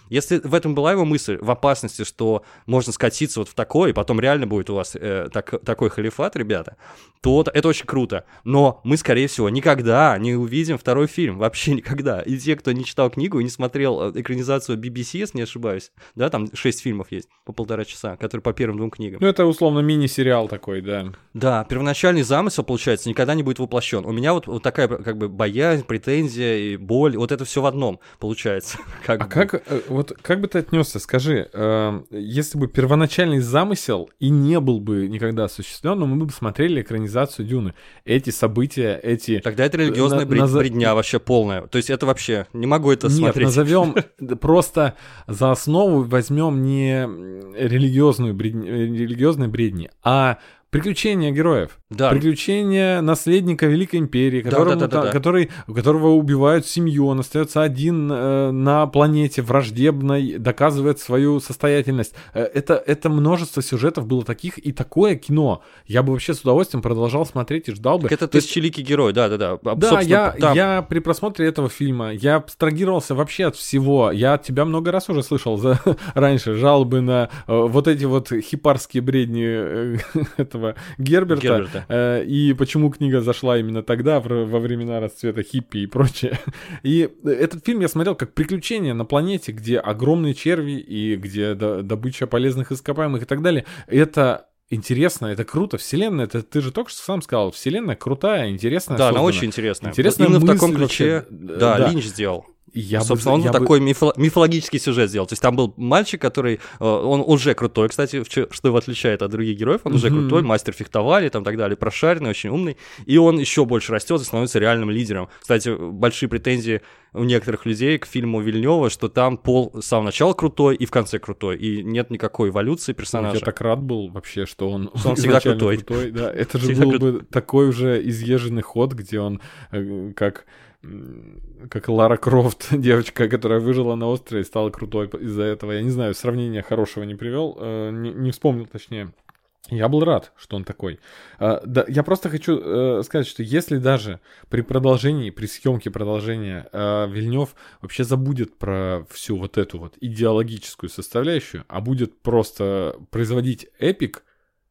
Если в этом была его мысль, в опасности, что можно скатиться вот в такое, и потом реально будет у вас э, так, такой халифат, ребята, то это очень круто. Но мы, скорее всего, никогда не увидим второй фильм, вообще никогда. И те, кто не читал книгу и не смотрел э, экранизацию BBC, если не ошибаюсь, да, там шесть фильмов есть по полтора часа, которые по первым двум книгам. Ну, это условно мини-сериал такой, да. Да, первоначальный замысел, получается, никогда не будет воплощен. У меня вот, вот такая как бы боязнь, претензия и боль, вот это все в одном получается. Как а бы. как, э, вот как бы ты отнесся, скажи, э, если бы первоначальный замысел и не был бы никогда осуществлен, но мы бы смотрели экранизацию Дюны, эти события, эти... Тогда это религиозная на, бред, наз... бредня вообще полная. То есть это вообще, не могу это Нет, смотреть. назовем просто за основу возьмем не религиозную бредни, религиозные бредни, а приключения героев. Да. Приключения наследника Великой Империи, которому, да, да, да, да, который, которого убивают семью, он остается один э, на планете враждебной, доказывает свою состоятельность. Э, это, это множество сюжетов было таких, и такое кино. Я бы вообще с удовольствием продолжал смотреть и ждал бы. Так это тысячеликий герой, да-да-да. Да, я, там... я при просмотре этого фильма, я абстрагировался вообще от всего. Я от тебя много раз уже слышал за, раньше жалобы на э, вот эти вот хипарские бредни э, этого Герберта. Герберта это. Э, и почему книга зашла именно тогда, во времена расцвета хиппи и прочее. И этот фильм я смотрел как приключение на планете, где огромные черви и где добыча полезных ископаемых и так далее. Это интересно, это круто. Вселенная, это ты же только что сам сказал, вселенная крутая, интересная. Да, создана. она очень интересная. Интересная Именно в таком ключе, вообще, да, да, Линч сделал. Я Собственно, бы, он я такой бы... мифо- мифологический сюжет сделал. То есть там был мальчик, который... Э, он уже крутой, кстати, что его отличает от других героев. Он mm-hmm. уже крутой, мастер фехтовали, там так далее, прошаренный, очень умный. И он еще больше растет и становится реальным лидером. Кстати, большие претензии у некоторых людей к фильму Вильнева, что там Пол с самого начала крутой и в конце крутой, и нет никакой эволюции персонажа. Я так рад был вообще, что он, что он всегда крутой. крутой да. Это же всегда был крут... бы такой уже изъезженный ход, где он э, как как Лара Крофт, девочка, которая выжила на острове и стала крутой из-за этого. Я не знаю, сравнения хорошего не привел, э, не, вспомнил точнее. Я был рад, что он такой. А, да, я просто хочу э, сказать, что если даже при продолжении, при съемке продолжения э, Вильнев вообще забудет про всю вот эту вот идеологическую составляющую, а будет просто производить эпик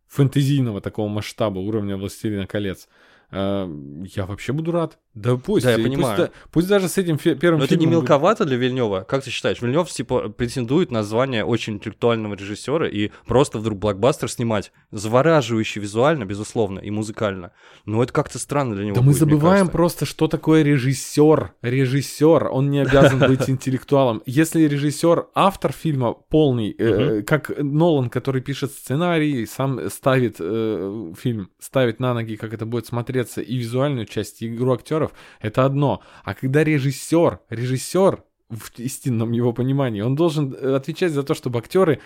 фэнтезийного такого масштаба уровня «Властелина колец», э, я вообще буду рад. Да пусть. Да, я понимаю. Пусть, пусть даже с этим фи- первым Но это не мелковато для Вильнева? Как ты считаешь? Вильнев типа претендует на звание очень интеллектуального режиссера и просто вдруг блокбастер снимать, завораживающий визуально, безусловно, и музыкально. Но это как-то странно для него. Да будет, мы забываем просто, что такое режиссер. Режиссер, он не обязан быть интеллектуалом. Если режиссер, автор фильма полный, э, как Нолан, который пишет сценарий, сам ставит э, фильм, ставит на ноги, как это будет смотреться, и визуальную часть, и игру актеров актеров, это одно. А когда режиссер, режиссер в истинном его понимании, он должен э, отвечать за то, чтобы актеры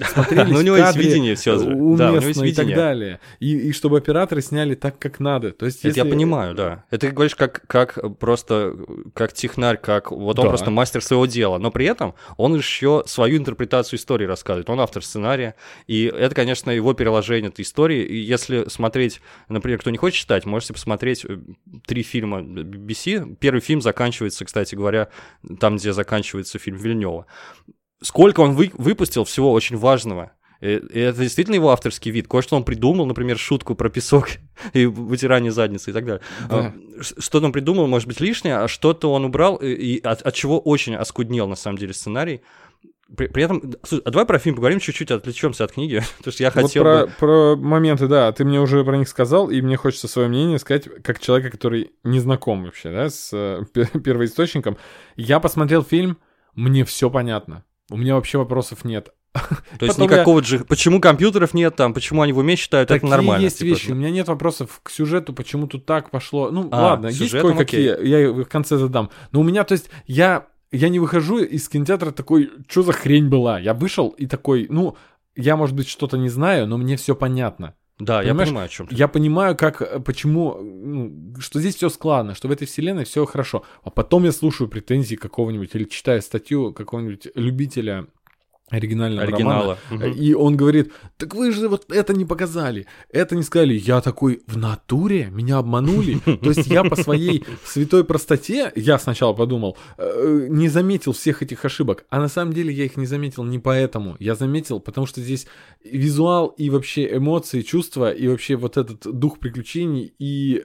смотрелись Но у него есть видение все же. Да, у него есть видение. и так далее. И, и чтобы операторы сняли так, как надо. То есть, если... Это я понимаю, да. Это ты говоришь как, как просто, как технарь, как вот он да. просто мастер своего дела. Но при этом он еще свою интерпретацию истории рассказывает. Он автор сценария. И это, конечно, его переложение этой истории. И если смотреть, например, кто не хочет читать, можете посмотреть э, три фильма BBC. Первый фильм заканчивается, кстати говоря, там, где заканчивается фильм Вильнева сколько он вы, выпустил всего очень важного. И это действительно его авторский вид. Кое-что он придумал, например, шутку про песок и вытирание задницы и так далее. Да. Что-то он придумал, может быть, лишнее, а что-то он убрал, и от, от чего очень оскуднел, на самом деле, сценарий. При, при этом, слушай, а давай про фильм поговорим чуть-чуть, отвлечемся от книги, потому что я хотел вот про, бы... про моменты, да, ты мне уже про них сказал, и мне хочется свое мнение сказать, как человека, который не знаком вообще, да, с э, первоисточником. Я посмотрел фильм, мне все понятно. У меня вообще вопросов нет. То есть Потом никакого джи- Почему компьютеров нет там, почему они в уме считают, это Такие нормально. есть типа, вещи. У меня нет вопросов к сюжету, почему тут так пошло. Ну, А, ладно, есть кое-какие. Я их в конце задам. Но у меня, то есть, я, я не выхожу из кинотеатра такой, что за хрень была? Я вышел и такой, ну, я, может быть, что-то не знаю, но мне все понятно. Да, я Понимаешь, понимаю, о чем ты. Я понимаю, как, э, почему, ну, что здесь все складно, что в этой вселенной все хорошо. А потом я слушаю претензии какого-нибудь или читаю статью какого-нибудь любителя оригинального романа, Оригинала. Мгм. и он говорит, так вы же вот это не показали, это не сказали. Я такой, в натуре? Меня обманули? То есть я по своей святой простоте, я сначала подумал, э, не заметил всех этих ошибок. А на самом деле я их не заметил не поэтому. Я заметил, потому что здесь визуал и вообще эмоции, чувства, и вообще вот этот дух приключений и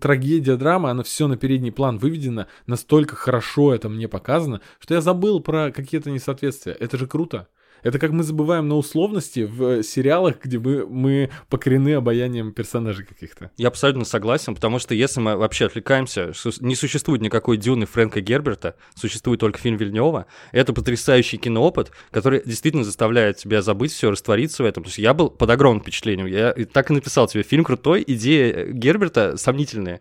трагедия, драма, она все на передний план выведена, настолько хорошо это мне показано, что я забыл про какие-то несоответствия. Это же круто. Это как мы забываем на условности в сериалах, где мы, мы покорены обаянием персонажей каких-то. Я абсолютно согласен, потому что если мы вообще отвлекаемся, что не существует никакой Дюны Фрэнка Герберта, существует только фильм Вильнева. Это потрясающий киноопыт, который действительно заставляет тебя забыть все, раствориться в этом. То есть я был под огромным впечатлением. Я так и написал тебе, фильм крутой, идея Герберта сомнительная.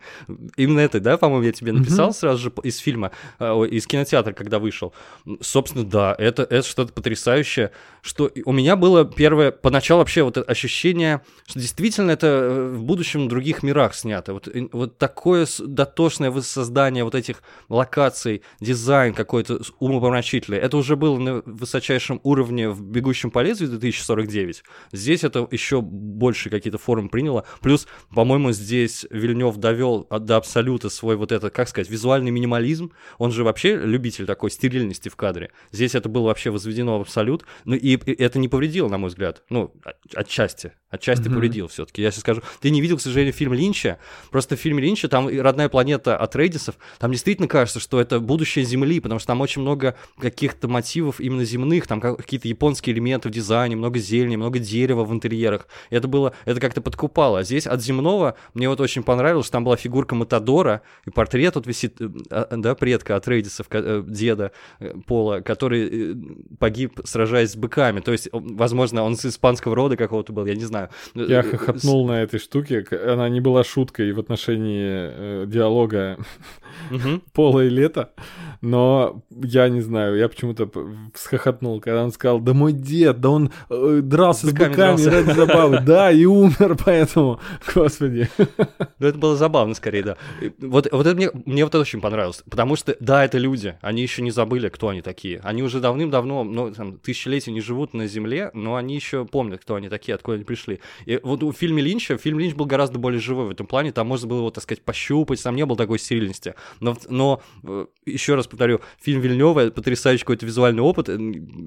Именно это, да, по-моему, я тебе написал сразу же из фильма, э, из кинотеатра, когда вышел. Собственно, да, это, это что-то потрясающее, что у меня было первое, поначалу вообще вот ощущение, что действительно это э, в будущем в других мирах снято. Вот, вот такое дотошное воссоздание вот этих локаций, дизайн какой-то умопомрачительный. Это уже было на высочайшем уровне в «Бегущем по лезвию» 2049. Здесь это еще больше какие-то формы приняло. Плюс, по-моему, здесь Вильнев довел до абсолюта свой вот этот, как сказать, визуальный минимализм. Он же вообще любитель такой стерильности в кадре. Здесь это было вообще возведено в абсолют. Ну и, это не повредило, на мой взгляд. Ну, от- отчасти. Отчасти Мгм. повредил все-таки. Я сейчас скажу. Ты не видел, к сожалению, фильм Линча. Просто в фильме Линча там и родная планета от Рейдисов. Там действительно кажется, что это будущее Земли, потому что там очень много каких-то мотивов именно земных. Там как- какие-то японские элементы в дизайне, много зелени, много дерева в интерьерах. И это было, это как-то подкупало. А здесь от земного мне вот очень понравилось, что там была фигурка Матадора, и портрет вот висит, э, а, да, предка от Рейдисов, э, деда э, Пола, который погиб, сражаясь с быками. То есть, возможно, он с испанского рода какого-то был, я не знаю. Я Э, хохотнул на этой штуке. Она не была шуткой в отношении э, диалога Мгм. Пола и Лета, но я не знаю, я почему-то всхохотнул, когда он сказал, да мой дед, да он э, дрался С с быками быками дрался». ради забавы, да, и умер поэтому, господи. Ну, это было забавно, скорее, да. Вот, вот это мне, мне вот это очень понравилось. Потому что, да, это люди. Они еще не забыли, кто они такие. Они уже давным-давно, ну, там, тысячелетия не живут на Земле, но они еще помнят, кто они такие, откуда они пришли. И вот в фильме Линча, фильм Линч был гораздо более живой в этом плане. Там можно было его, так сказать, пощупать, там не было такой стерильности. Но, но э, еще раз повторю, фильм Вильнева потрясающий какой-то визуальный опыт. э,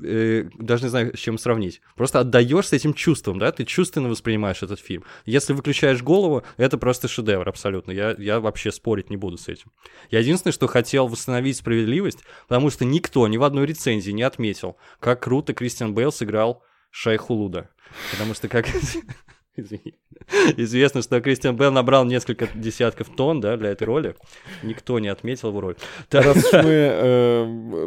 э, даже не знаю, с чем сравнить. Просто отдаешься этим чувством, да, ты чувственно воспринимаешь этот фильм. Если выключаешь голову, это просто шедевр абсолютно. Я, я вообще спорить не буду с этим. Я единственное, что хотел восстановить справедливость, потому что никто ни в одной рецензии не отметил, как круто Кристиан Бейл сыграл Шайху Луда. Потому что как... Извини. Известно, что Кристиан Бейл набрал несколько десятков тонн да, для этой роли. Никто не отметил его роль. Раз уж мы э,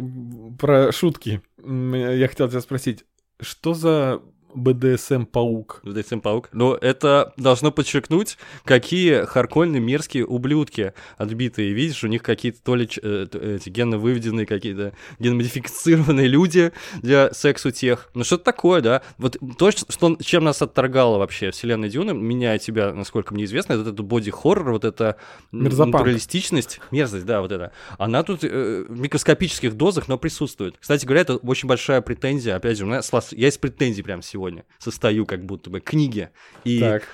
про шутки, я хотел тебя спросить, что за БДСМ-паук? в DSM Паук. Но это должно подчеркнуть, какие харкольные мерзкие ублюдки отбитые. Видишь, у них какие-то то ли э, эти генно выведенные, какие-то геномодифицированные люди для секс-утех. Ну что-то такое, да. Вот то, что, чем нас отторгало вообще вселенная Дюны, меня и тебя, насколько мне известно, это, это боди-хоррор, вот это Мерзопанк. натуралистичность, мерзость, да, вот это. Она тут э, в микроскопических дозах, но присутствует. Кстати говоря, это очень большая претензия. Опять же, у слас- я из претензий прямо сегодня состою, как будто бы, к книге. И Так,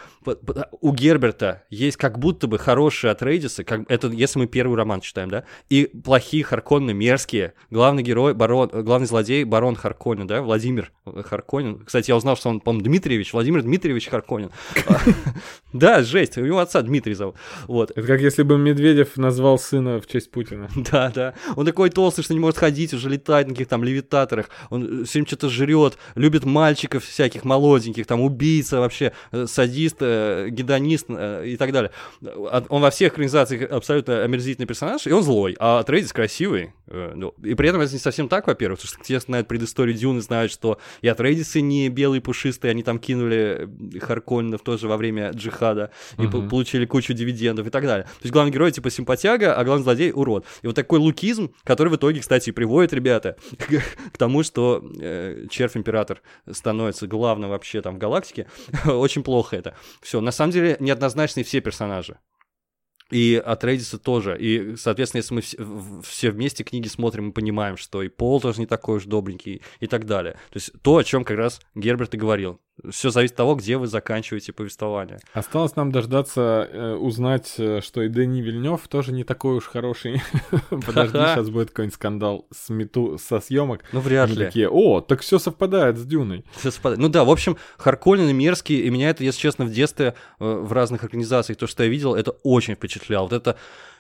у Герберта есть как будто бы хорошие от Рейдиса, как, это если мы первый роман читаем, да, и плохие Харконны, мерзкие. Главный герой, барон, э, главный злодей, барон Харконен, да, Владимир Харконен. Кстати, я узнал, что он, по-моему, Дмитриевич, Владимир Дмитриевич Харконен. Да, жесть, у него отца Дмитрий зовут. Вот. это как если бы Медведев назвал сына в честь Путина. Да, да. Он такой толстый, что не может ходить, уже летает на каких-то там левитаторах. Он все время что-то жрет, любит мальчиков всяких молоденьких, там убийца вообще, э, садист, э, э, гедонист э, и так далее. Он во всех экранизациях абсолютно омерзительный персонаж, и он злой, а Атрейдис красивый. Э, ну, И при этом это не совсем так, во-первых, потому что те, знают предысторию Дюны, знают, что и Атрейдисы не белые пушистые, они там кинули Харконненов тоже во время джихада и Мгм. получили кучу дивидендов и так далее. То есть главный герой типа симпатяга, а главный злодей урод. И вот такой лукизм, который в итоге, кстати, приводит, ребята, к, к тому, что э, червь-император становится главным вообще там в галактике. Очень плохо это. Все, на самом деле неоднозначные все персонажи. И от Рейдиса тоже. И, соответственно, если мы все вместе книги смотрим, мы понимаем, что и Пол тоже не такой уж добренький и так далее. То есть то, о чем как раз Герберт и говорил. Все зависит от того, где вы заканчиваете повествование. Осталось нам дождаться, э, узнать, э, что и Дени Вильнев тоже не такой уж хороший. Подожди, сейчас будет какой-нибудь скандал с мету, со съемок. Ну, вряд ли. такие, о, так все совпадает с Дюной. Всё совпадает. Ну да, в общем, Харконнен и мерзкий, и меня это, если честно, в детстве э, в разных организациях, то, что я видел, это очень впечатляло. Вот это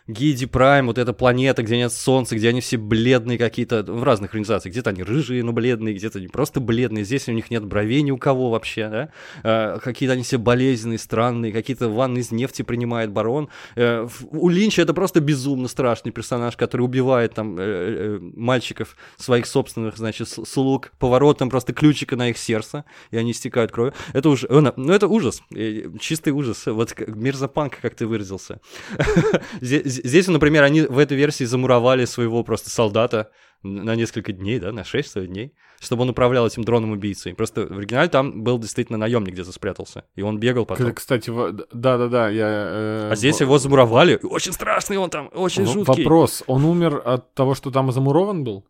Гиди Прайм, вот эта планета, где нет солнца, где они все бледные какие-то, в разных организациях. Где-то они рыжие, но бледные, где-то они просто бледные. Здесь у них нет бровей ни у кого вообще, да? Э, какие-то они все болезненные, странные, какие-то ванны из нефти принимает барон. Э, у Линча это просто безумно страшный персонаж, который убивает там э, э, мальчиков своих собственных, значит, слуг поворотом просто ключика на их сердце, и они истекают кровью. Это уже, ну это ужас, э, чистый ужас. Вот мерзопанк, как ты выразился. Здесь, например, они в этой версии замуровали своего просто солдата на несколько дней, да, на 6 что дней, чтобы он управлял этим дроном-убийцей. Просто в оригинале там был действительно наемник где-то спрятался, и он бегал потом. Кстати, да-да-да, я... э, А здесь его замуровали. Очень страшный он там, очень в- жуткий. Вопрос, он умер от того, что там замурован был?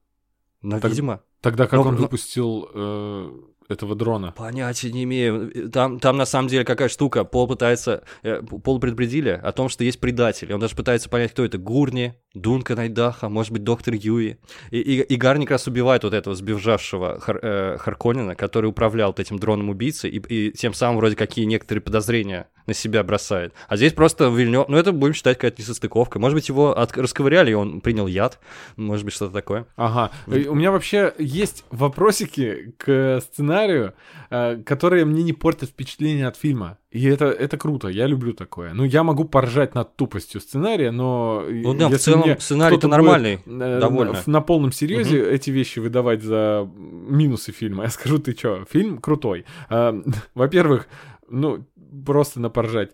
Ну, Так- видимо. Тогда как Но- он выпустил э, этого дрона? Понятия не имею. Там, там на самом деле какая штука. Пол пытается... э, Пол предупредили о том, что есть предатели. Он даже пытается понять, кто это. Гурни, Дунка Найдаха, может быть, доктор Юи. И, и, и Гарни как раз убивает вот этого сбежавшего Хар, э, Харконнена, который управлял вот этим дроном-убийцей, и, и тем самым вроде какие некоторые подозрения на себя бросает. А здесь просто Вильнёв... Ну, это будем считать какая-то несостыковка. Может быть, его от... расковыряли, и он принял яд. Может быть, что-то такое. Ага. У меня вообще есть вопросики к сценарию, э, которые мне не портят впечатление от фильма. И это, это круто, я люблю такое. Ну, я могу поржать над тупостью сценария, но... Ну да, в целом сценарий-то нормальный, будет, э, довольно. На, на полном серьезе эти вещи выдавать за минусы фильма. Я скажу, ты чё, фильм крутой. Э, Во-первых, ну, просто напоржать.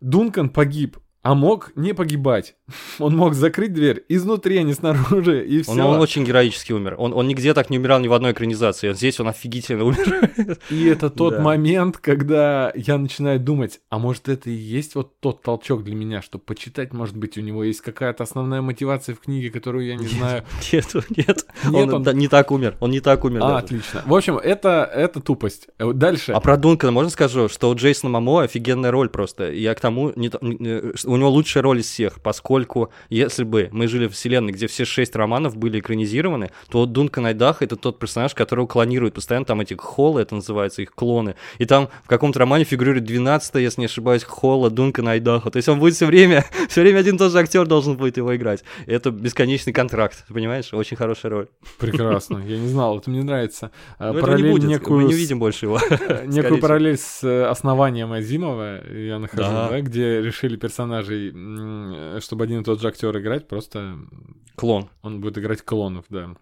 Дункан погиб, а мог не погибать. Он мог закрыть дверь изнутри, а не снаружи, и все. Он, он очень героически умер. Он, он нигде так не умирал ни в одной экранизации. Здесь он офигительно умер. И это тот Да. момент, когда я начинаю думать, а может это и есть вот тот толчок для меня, чтобы почитать, может быть, у него есть какая-то основная мотивация в книге, которую я не знаю. Нет, нет. Нет, он, он- да, не так умер. Он не так умер. А, даже. отлично. В общем, это, это тупость. Э, вот Дальше. А про Дункана можно скажу, что у Джейсона Мамо офигенная роль просто. Я к тому, не не- э, у него лучшая роль из всех, поскольку если бы мы жили в вселенной, где все шесть романов были экранизированы, то вот Дункан Айдах это тот персонаж, которого клонируют постоянно, там эти холлы, это называется, их клоны. И там в каком-то романе фигурирует 12 если не ошибаюсь, холла Дункана Айдаха. То есть он будет все время, все время один и тот же актер должен будет его играть. Это бесконечный контракт, понимаешь? Очень хорошая роль. Прекрасно. Я не знал, это мне нравится. А, Но этого не параллель будет, некую мы не увидим больше его. Некую параллель с э, основанием Азимова я нахожу, Да. где решили персонажей, чтобы один и тот же актер играть, просто Клон, он будет играть клонов, да.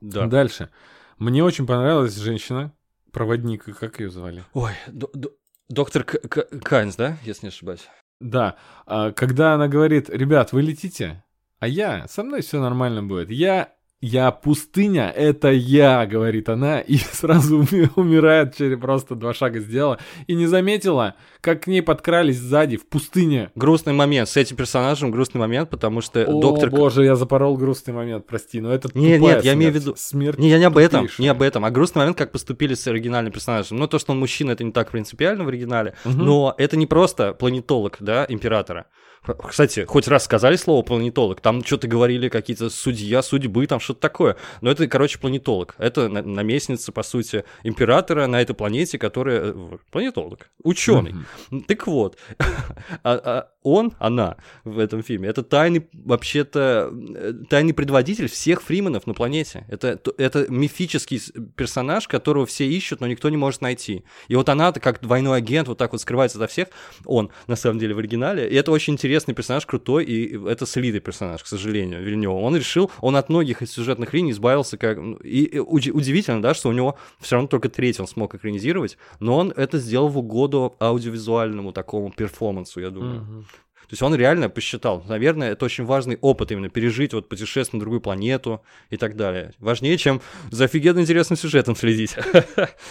да. Дальше. Мне очень понравилась женщина, проводник, как ее звали? Ой, до- до- доктор Кайнс, да, если не ошибаюсь? Да, а, когда она говорит, ребят, вы летите, а я, со мной все нормально будет. Я, я пустыня, это я, говорит она, и сразу уми- умирает, через просто два шага сделала, и не заметила, как к ней подкрались сзади в пустыне. Грустный момент с этим персонажем, грустный момент, потому что О, доктор... Боже, я запорол грустный момент, прости, но это Не, тупая нет, я имею в виду- Смерть Не, я не об этом, не об этом, а грустный момент, как поступили с оригинальным персонажем. Ну, то, что он мужчина, это не так принципиально в оригинале, Мгм. но это не просто планетолог, да, императора. Кстати, хоть раз сказали слово планетолог, там что-то говорили какие-то судья, судьбы, там что-то такое. Но это, короче, планетолог. Это наместница, по сути, императора на этой планете, которая... Э, планетолог, ученый. Mm-hmm. Так вот, а, а он, она в этом фильме, это тайный, вообще-то, э, тайный предводитель всех фрименов на планете. Это, это мифический персонаж, которого все ищут, но никто не может найти. И вот она-то, как двойной агент, вот так вот скрывается за всех. Он, на самом деле, в оригинале. И это очень интересный персонаж, крутой, и это слитый персонаж, к сожалению, Вильнёва. Он решил, он от многих сюжетных линий избавился, как... И удивительно, да, что у него все равно только третий он смог экранизировать, но он это сделал в угоду аудиовизуальному такому перформансу, я думаю. Mm-hmm. То есть он реально посчитал, наверное, это очень важный опыт именно пережить вот путешествие на другую планету и так далее. Важнее, чем за офигенно интересным сюжетом следить.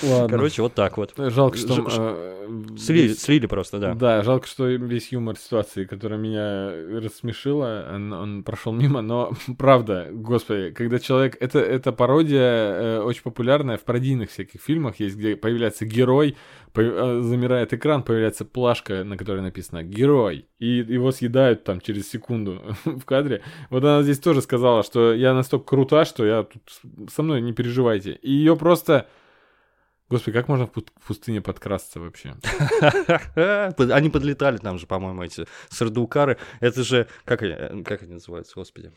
Ладно. Короче, вот так вот. Жалко, что... Ж... Э, слили, слили просто, да. Да, жалко, что весь юмор ситуации, которая меня рассмешила, он, он прошел мимо, но правда, господи, когда человек... Это, это пародия э, очень популярная в пародийных всяких фильмах, есть, где появляется герой, замирает экран, появляется плашка, на которой написано «Герой», и его съедают там через секунду в кадре. Вот она здесь тоже сказала, что я настолько крута, что я тут со мной не переживайте. И ее просто... Господи, как можно в пустыне подкрасться вообще? Они подлетали там же, по-моему, эти сардукары. Это же, как, как они называются, господи?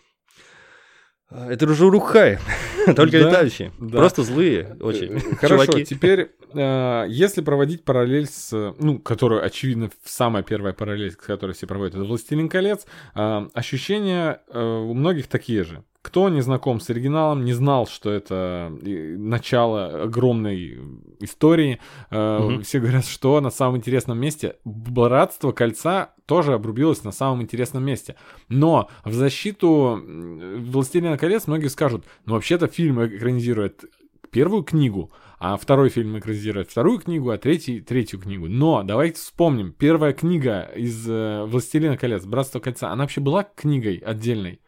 А, это уже Урухай, только да, летающие. Да. Просто злые очень. Э, хорошо, чуваки. теперь, э, если проводить параллель с, ну, которую, очевидно, самая первая параллель, с которой все проводят, это «Властелин колец», э, ощущения э, у многих такие же. Кто не знаком с оригиналом, не знал, что это начало огромной истории. Угу. Все говорят, что на самом интересном месте Братство Кольца тоже обрубилось на самом интересном месте. Но в защиту Властелина колец многие скажут, ну вообще-то фильм экранизирует первую книгу, а второй фильм экранизирует вторую книгу, а третий третью книгу. Но давайте вспомним, первая книга из э, «Властелина колец», «Братство кольца», она вообще была книгой отдельной?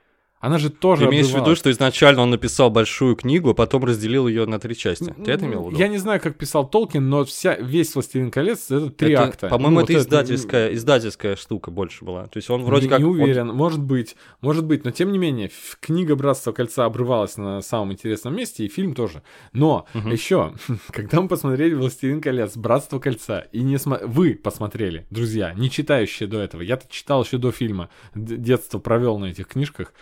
Она же тоже Ты имеешь в виду, что изначально он написал большую книгу, а потом разделил ее на три части? Ты это имел в виду? Я не знаю, как писал Толкин, но вся, весь «Властелин колец» — это три это, акта. По-моему, ну, это, вот издательская, это... издательская штука больше была. То есть он вроде не, как... Не уверен, он... может быть, может быть, но тем не менее, книга «Братство кольца» обрывалась на самом интересном месте, и фильм тоже. Но угу. еще, когда мы посмотрели «Властелин колец», «Братство кольца», и не см... вы посмотрели, друзья, не читающие до этого, я-то читал еще до фильма, детство провел на этих книжках,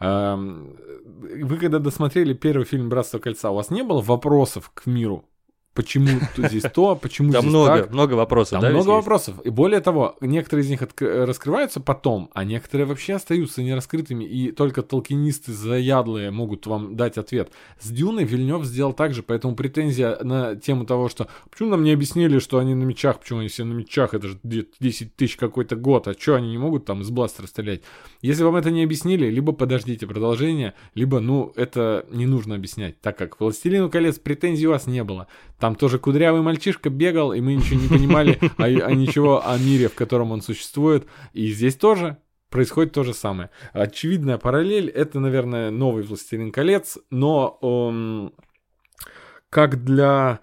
вы когда досмотрели первый фильм «Братство кольца», у вас не было вопросов к миру? почему здесь то, почему Там здесь много, так. много вопросов, Там да, много вопросов. И более того, некоторые из них раскрываются потом, а некоторые вообще остаются нераскрытыми, и только толкинисты заядлые могут вам дать ответ. С Дюной Вильнев сделал так же, поэтому претензия на тему того, что почему нам не объяснили, что они на мечах, почему они все на мечах, это же 10 тысяч какой-то год, а что они не могут там из бластера стрелять? Если вам это не объяснили, либо подождите продолжения, либо, ну, это не нужно объяснять, так как «Властелину колец» претензий у вас не было. Там тоже кудрявый мальчишка бегал, и мы ничего не понимали а, а ничего о мире, в котором он существует. И здесь тоже происходит то же самое. Очевидная параллель — это, наверное, новый «Властелин колец», но эм, как для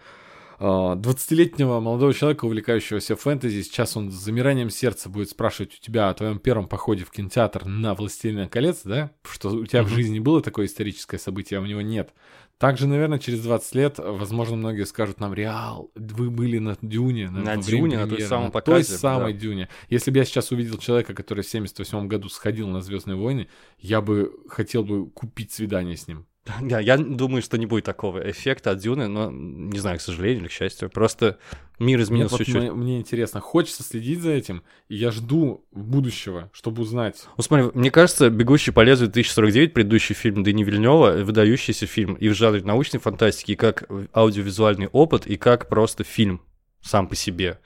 20-летнего а, молодого человека, увлекающегося фэнтези, сейчас он с замиранием сердца будет спрашивать у тебя о твоем первом походе в кинотеатр на «Властелина колец», да? Что у тебя mm-hmm. в жизни было такое историческое событие, а у него нет. Также, наверное, через 20 лет, возможно, многие скажут нам, Реал, вы были на Дюне. На, на Дюне, на той самой показе. той самой да. Дюне. Если бы я сейчас увидел человека, который в 78 году сходил на Звездные войны, я бы хотел бы купить свидание с ним. Да, я думаю, что не будет такого эффекта от Дюны, но не знаю, к сожалению или к счастью. Просто мир изменился чуть-чуть. Мне, мне интересно, хочется следить за этим, и я жду будущего, чтобы узнать. Ну смотри, мне кажется, «Бегущий по лезвию 2049», предыдущий фильм Дэни Вильнева, выдающийся фильм и в жанре научной фантастики, и как аудиовизуальный опыт, и как просто фильм сам по себе.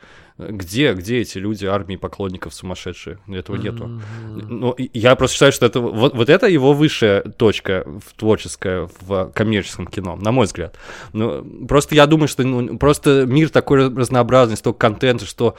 Где, где эти люди, армии поклонников сумасшедшие? Этого нету. Ну, я просто считаю, что это вот, вот это его высшая точка в творческая в коммерческом кино, на мой взгляд. Ну, просто я думаю, что ну, просто мир такой разнообразный, столько контента, что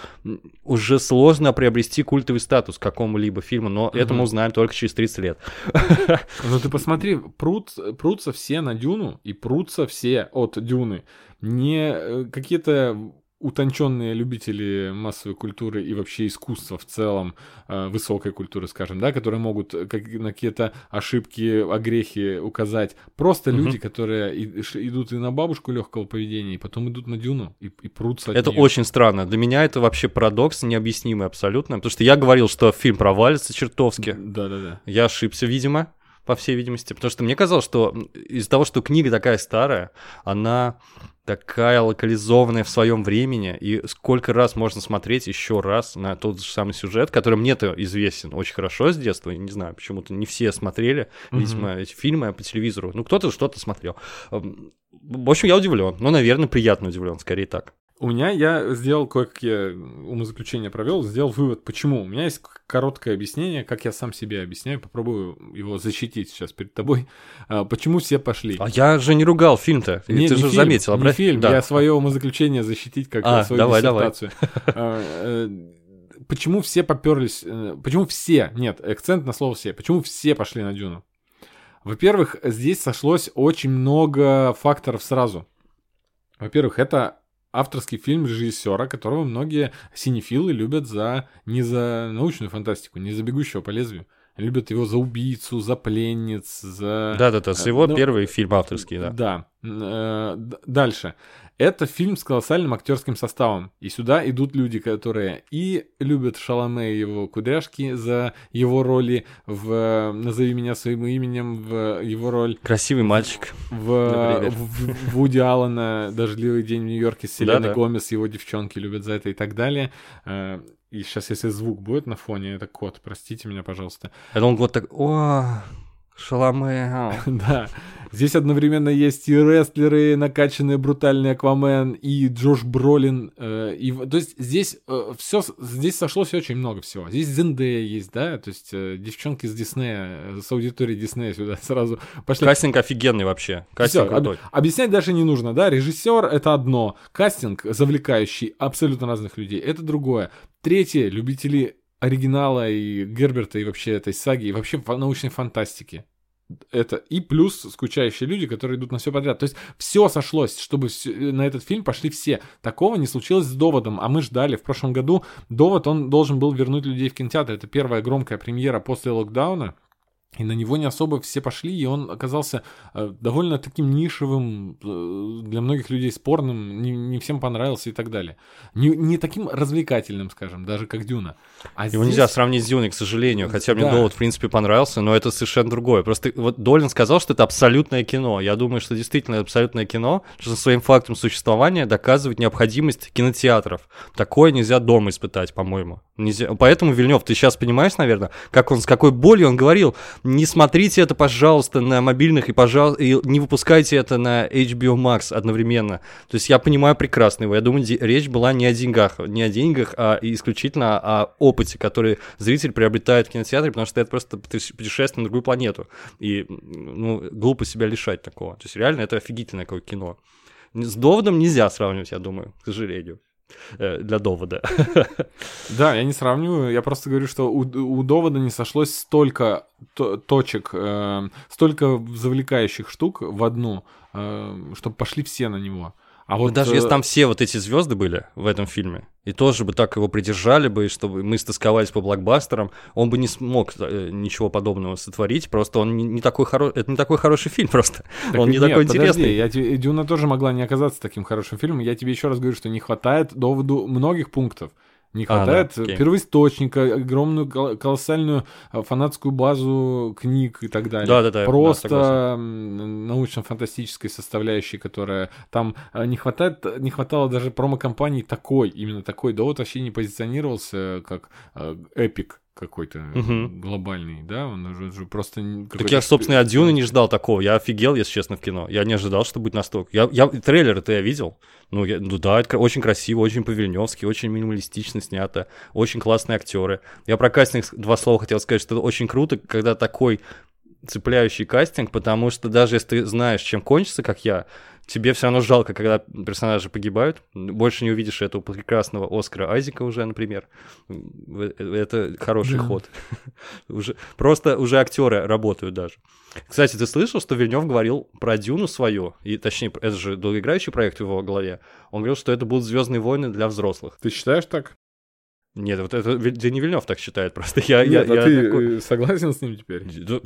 уже сложно приобрести культовый статус какому-либо фильму, но mm-hmm. это мы узнаем только через 30 лет. Ну ты посмотри, прут, прутся все на Дюну и прутся все от Дюны. Не э, какие-то утонченные любители массовой культуры и вообще искусства в целом, э, высокой культуры, скажем, да, которые могут как, на какие-то ошибки, огрехи указать. Просто Мгм. люди, которые и- идут и на бабушку легкого поведения, и потом идут на дюну и, и прутся Это неё. очень странно. Для меня это вообще парадокс необъяснимый абсолютно. Потому что я говорил, что фильм провалится чертовски. Да-да-да. Я ошибся, видимо, по всей видимости. Потому что мне казалось, что из-за того, что книга такая старая, она такая локализованная в своем времени, и сколько раз можно смотреть еще раз на тот же самый сюжет, который мне-то известен очень хорошо с детства, я не знаю, почему-то не все смотрели, Мгм. видимо, эти фильмы по телевизору, ну, кто-то что-то смотрел. Эм, В общем, я удивлен, ну, наверное, приятно удивлен, скорее так. У меня я сделал кое-какие умозаключения провел, сделал вывод, почему. У меня есть короткое объяснение, как я сам себе объясняю, попробую его защитить сейчас перед тобой. А, почему все пошли? А я же не ругал фильм-то, Не, ты не же фильм, заметил, не фильм, да. я свое умозаключение защитить как А, свою давай, давай. диссертацию. А, э, Почему все поперлись? э, Почему все? Нет, акцент на слово все. Почему все пошли на Дюну? Во-первых, здесь сошлось очень много факторов сразу. Во-первых, это авторский фильм режиссера, которого многие синефилы любят за не за научную фантастику, не за бегущего по лезвию. Любят его за убийцу, за пленниц, за... Да-да-да, с его Ну, первый фильм авторский, да. Да. Э, Дальше. Это фильм с колоссальным актерским составом. И сюда идут люди, которые и любят Шаломе и его кудряшки за его роли в э, «Назови меня своим именем», в его роль Красивый мальчик. в, в- Вуди Аллена «Дождливый день в Нью-Йорке» с Селеной Да-да. Гомес, его девчонки любят за это и так далее. Э, И сейчас, если звук будет на фоне, это кот, простите меня, пожалуйста. Это он вот так, о, Шаломе. а». Да, здесь одновременно есть и рестлеры, накачанные брутальный Аквамен, и Джош Бролин. э, и, то есть здесь все, здесь сошлось очень много всего. Здесь Зендея есть, да, то есть э, девчонки с Диснея, э, с аудиторией Диснея сюда сразу пошли. Кастинг офигенный вообще. Кастинг Всё, об- объяснять даже не нужно, да, режиссер это одно, кастинг завлекающий абсолютно разных людей, это другое. Третье, любители оригинала и Герберта и вообще этой саги, и вообще научной фантастики. Это и плюс скучающие люди, которые идут на все подряд. То есть все сошлось, чтобы всё- на этот фильм пошли все. Такого не случилось с доводом, а мы ждали. В прошлом году довод он должен был вернуть людей в кинотеатр. Это первая громкая премьера после локдауна. И на него не особо все пошли, и он оказался э, довольно таким нишевым, э, для многих людей спорным, не, не всем понравился и так далее. Не, не таким развлекательным, скажем, даже как Дюна. А Его здесь- нельзя сравнить с Дюной, к сожалению. Хотя мне Да. довод, в принципе, понравился, но это совершенно другое. Просто вот Долин сказал, что это абсолютное кино. Я думаю, что действительно это абсолютное кино, что своим фактом существования доказывает необходимость кинотеатров. Такое нельзя дома испытать, по-моему. Нельзя... Поэтому, Вильнев, ты сейчас понимаешь, наверное, как он, с какой болью он говорил, не смотрите это, пожалуйста, на мобильных и, пожалуйста, и не выпускайте это на HBO Max одновременно. То есть я понимаю прекрасно его. Я думаю, речь была не о деньгах, не о деньгах, а исключительно о опыте, который зритель приобретает в кинотеатре, потому что это просто путеше- путешествие на другую планету. И ну, глупо себя лишать такого. То есть реально это офигительное какое кино. С доводом нельзя сравнивать, я думаю, к сожалению. Э, Для довода. Да, я не сравниваю, я просто говорю, что у, у довода не сошлось столько то- точек, э, столько завлекающих штук в одну, чтобы пошли все на него. А Вот вот даже э, если там все вот эти звезды были в этом фильме, и тоже бы так его придержали бы, и чтобы мы стосковались по блокбастерам, он бы не смог э, ничего подобного сотворить. Просто он не, не такой хороший, это не такой хороший фильм просто. Так он не нет, такой подожди, интересный. Я тебе, Дюна тоже могла не оказаться таким хорошим фильмом. Я тебе еще раз говорю, что не хватает доводу многих пунктов. Не А, да, хватает первоисточника, огромную кол- колоссальную э, фанатскую базу книг и так далее. Да-да-да, да, Просто согласен. м, научно-фантастической составляющей, которая там э, не хватает, не хватало даже промо-компании такой, именно такой. Довод вообще не позиционировался как э, эпик какой-то Мгм. глобальный, да, он уже, уже просто... Так я, собственно, от Дюны не ждал такого. Я офигел, если честно, в кино. Я не ожидал, что будет настолько. Я, я, трейлеры-то я видел. Ну, я- ну да, это очень красиво, очень по-вильнёвски, очень минималистично снято, очень классные актеры. Я про кастинг два слова хотел сказать, что это очень круто, когда такой цепляющий кастинг, потому что даже если ты знаешь, чем кончится, как я, тебе все равно жалко, когда персонажи погибают. Больше не увидишь этого прекрасного Оскара Айзека уже, например. Это хороший да. ход. уже, просто уже актеры работают даже. Кстати, ты слышал, что Вильнев говорил про Дюну свою, и точнее, это же долгоиграющий проект в его голове. Он говорил, что это будут Звездные войны для взрослых. Ты считаешь так? Нет, вот это Дени Вильнев так считает просто. Я, Нет, я, а я ты такой... э, согласен с ним теперь?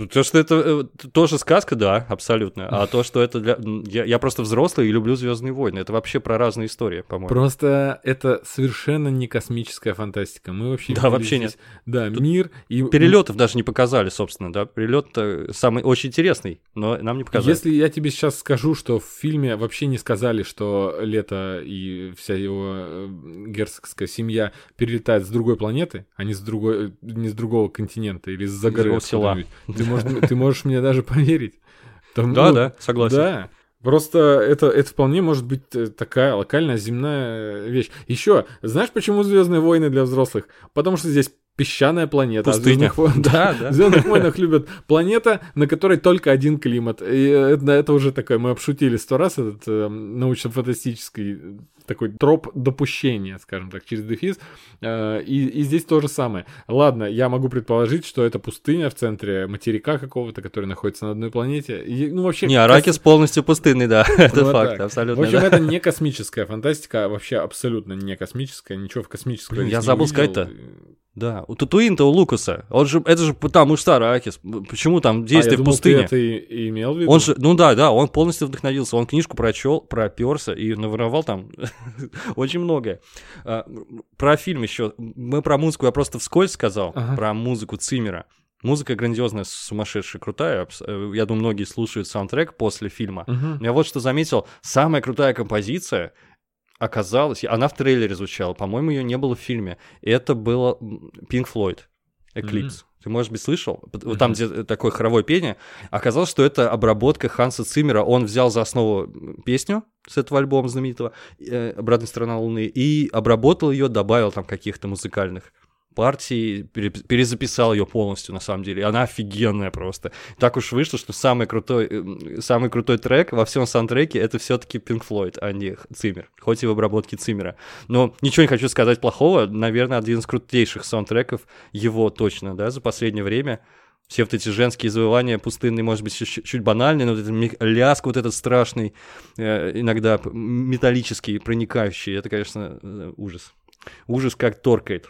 То, что это э, тоже сказка, да, абсолютно. А то, что это для... Я, я просто взрослый и люблю Звездные войны. Это вообще про разные истории, по-моему. Просто это совершенно не космическая фантастика. Мы вообще... Да, вообще здесь, нет. Да, Тут мир и... Перелетов даже не показали, собственно, да. Перелет самый очень интересный, но нам не показали. Если я тебе сейчас скажу, что в фильме вообще не сказали, что Лето и вся его э, герцогская семья перелетает с другой планеты, а не с другой, не с другого континента или с-за горы. села. Ты можешь, ты можешь мне даже поверить. Там, да, ну, да, согласен. Да. Просто это, это вполне может быть э, такая локальная земная вещь. Еще, знаешь, почему Звездные войны для взрослых? Потому что здесь песчаная планета. Пустыня. А в да, да. В Звездных войнах любят планета, на которой только один климат. И это, это уже такое, мы обшутили сто раз этот э, научно-фантастический такой троп допущения, скажем так, через дефис. Э, и, и здесь то же самое. Ладно, я могу предположить, что это пустыня в центре материка какого-то, который находится на одной планете. И, ну, вообще... Не, Аракис кос... полностью пустынный, да, это вот факт, так. абсолютно. В общем, да. это не космическая фантастика, а вообще абсолютно не космическая, ничего в космическом я забыл сказать-то. Да, у Татуин-то у Лукаса. Он же, это же там что Аракис. Почему там действие а, я в пустыне? Ты это и имел в виду? Он же, ну да, да, он полностью вдохновился. Он книжку прочел, проперся и наворовал там очень многое. А, про фильм еще. Мы про музыку я просто вскользь сказал, ага. про музыку Цимера. Музыка грандиозная, сумасшедшая, крутая. Э, я думаю, многие слушают саундтрек после фильма. Угу. Я вот что заметил. Самая крутая композиция оказалось, она в трейлере звучала, по-моему, ее не было в фильме. Это было Pink Floyd, Eclipse. Mm-hmm. Ты, может быть, слышал? Mm-hmm. Там, где такое хоровое пение. Оказалось, что это обработка Ханса Циммера. Он взял за основу песню с этого альбома знаменитого э, «Обратная сторона Луны» и обработал ее, добавил там каких-то музыкальных партии, перезаписал ее полностью, на самом деле. Она офигенная просто. Так уж вышло, что самый крутой, э, самый крутой трек во всем саундтреке это все-таки Pink Floyd, а не Циммер. Хоть и в обработке Циммера. Но ничего не хочу сказать плохого. Наверное, один из крутейших саундтреков его точно, да, за последнее время все вот эти женские завывания пустынные, может быть, чуть, чуть банальные, но вот этот ляск вот этот страшный, э, иногда металлический, проникающий, это, конечно, э, ужас. Ужас как торкает.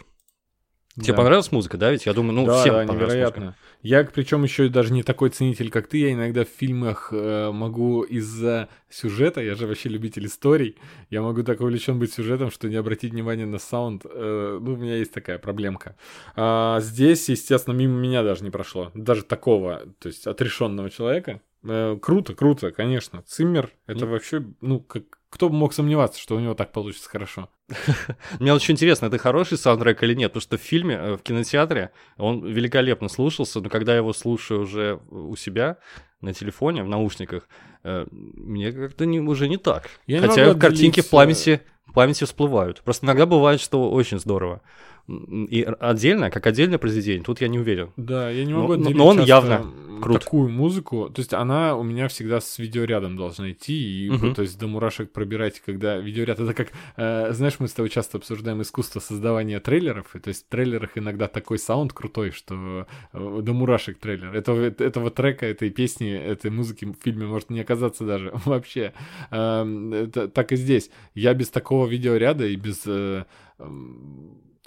Тебе да. понравилась музыка, да? Ведь я думаю, ну, да, всем да, понравилась невероятно. музыка. Я, причем еще даже не такой ценитель, как ты. Я иногда в фильмах э, могу из-за сюжета, я же вообще любитель историй, я могу так увлечен быть сюжетом, что не обратить внимания на саунд. Э, ну, у меня есть такая проблемка. А здесь, естественно, мимо меня даже не прошло. Даже такого, то есть отрешенного человека. Э, круто, круто, конечно. Циммер, это mm. вообще, ну, как, кто бы мог сомневаться, что у него так получится хорошо? Мне очень интересно, это хороший саундтрек или нет, потому что в фильме, э, в кинотеатре он великолепно слушался, но когда я его слушаю уже у себя на телефоне, в наушниках, э, мне как-то не, уже не так. Я Хотя не картинки в памяти, в памяти всплывают. Просто иногда бывает, что очень здорово. И отдельно, как отдельное произведение, тут я не уверен. Да, я не могу но, но он явно крут. такую музыку. То есть она у меня всегда с видеорядом должна идти. И, угу. То есть до мурашек пробирать, когда видеоряд... Это как, э, знаешь, мы с тобой часто обсуждаем искусство создавания трейлеров. И, то есть в трейлерах иногда такой саунд крутой, что э, до мурашек трейлер. Этого, этого трека, этой песни, этой музыки в фильме может не оказаться даже вообще. Э, это, так и здесь. Я без такого видеоряда и без... Э,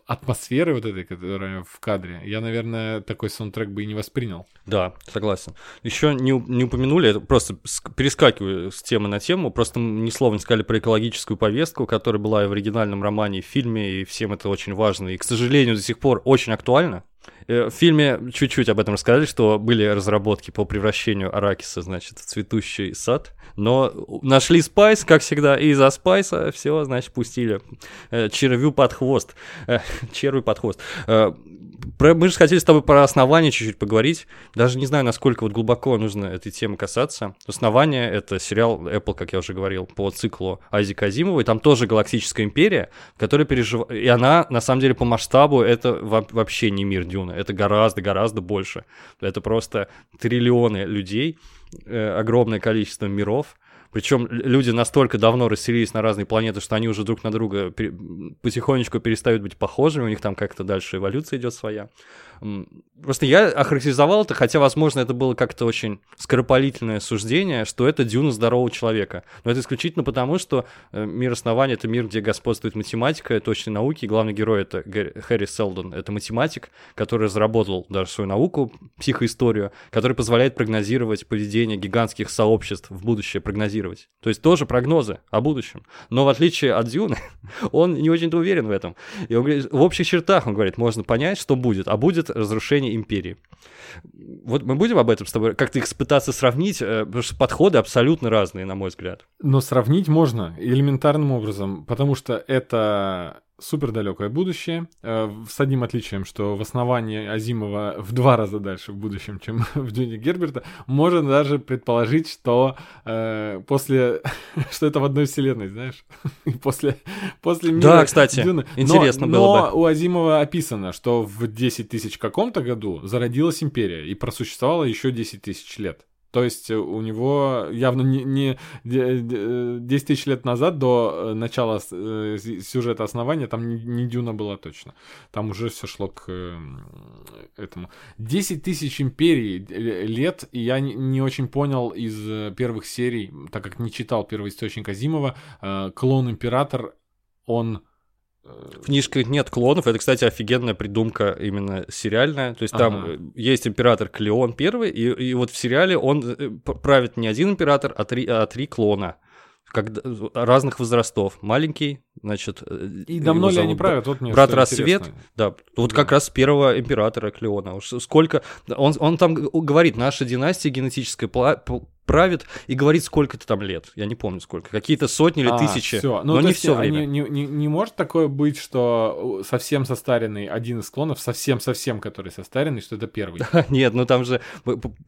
атмосферы вот этой, которая в кадре, я, наверное, такой саундтрек бы и не воспринял. Да, согласен. Еще не, не упомянули, просто перескакиваю с темы на тему, просто ни слова не сказали про экологическую повестку, которая была и в оригинальном романе, и в фильме, и всем это очень важно, и, к сожалению, до сих пор очень актуально. Э, в фильме чуть-чуть об этом рассказали, что были разработки по превращению Аракиса, значит, в цветущий сад, но нашли спайс, как всегда, и за спайса все, значит, пустили э, червю под хвост. Э, червю под хвост. Про, мы же хотели с тобой про основание чуть-чуть поговорить. Даже не знаю, насколько вот глубоко нужно этой темы касаться. Основание — это сериал Apple, как я уже говорил, по циклу Айзека Азимова. И там тоже галактическая империя, которая переживает... И она, на самом деле, по масштабу это вообще не мир Дюна. Это гораздо-гораздо больше. Это просто триллионы людей, э, огромное количество миров — Причем люди настолько давно расселились на разные планеты, что они уже друг на друга потихонечку перестают быть похожими, у них там как-то дальше эволюция идет своя. Просто я охарактеризовал это, хотя, возможно, это было как-то очень скоропалительное суждение, что это дюна здорового человека. Но это исключительно потому, что э, мир основания — это мир, где господствует математика, точные науки, и главный герой — это Хэри Селдон. Это математик, который разработал даже свою науку, психоисторию, который позволяет прогнозировать поведение гигантских сообществ в будущее, прогнозировать. То есть тоже прогнозы о будущем. Но в отличие от Дюны, он не очень-то уверен в этом. И он говорит, в общих чертах, он говорит, можно понять, что будет, а будет разрушение империи. Вот мы будем об этом с тобой как-то их пытаться сравнить, э, потому что подходы абсолютно разные, на мой взгляд. Но сравнить можно элементарным образом, потому что это супер далекое будущее, э, с одним отличием, что в основании Азимова в два раза дальше в будущем, чем в Дюне Герберта, можно даже предположить, что э, после, что это в одной вселенной, знаешь, после, после мира Да, кстати, Дюны. интересно но, было но бы. у Азимова описано, что в 10 тысяч каком-то году зародилась империя и просуществовала еще 10 тысяч лет. То есть у него явно не, не 10 тысяч лет назад до э, начала э, сюжета основания там не, не Дюна была точно. Там уже все шло к этому. 10 тысяч империй лет, и я не, очень понял из э, первых серий, так как не читал первый источник Азимова, клон-император, он в книжках нет клонов. Это, кстати, офигенная придумка именно сериальная. То есть ага. там есть император Клеон первый, и, и вот в сериале он э, правит не один император, а три, а три клона. Когда, разных возрастов. Маленький, значит... Э, и давно ли они правят? Вот мне Брат Рассвет, да. Вот да. как раз первого императора Клеона. Сколько... Он, он там говорит, наша династия генетическая правит и говорит, сколько ты там лет. Я не помню сколько. Какие-то сотни или а, тысячи. Всё. Ну, но не все время. Не, не, не может такое быть, что совсем состаренный один из клонов, совсем-совсем который состаренный, что это первый? Нет, ну там же...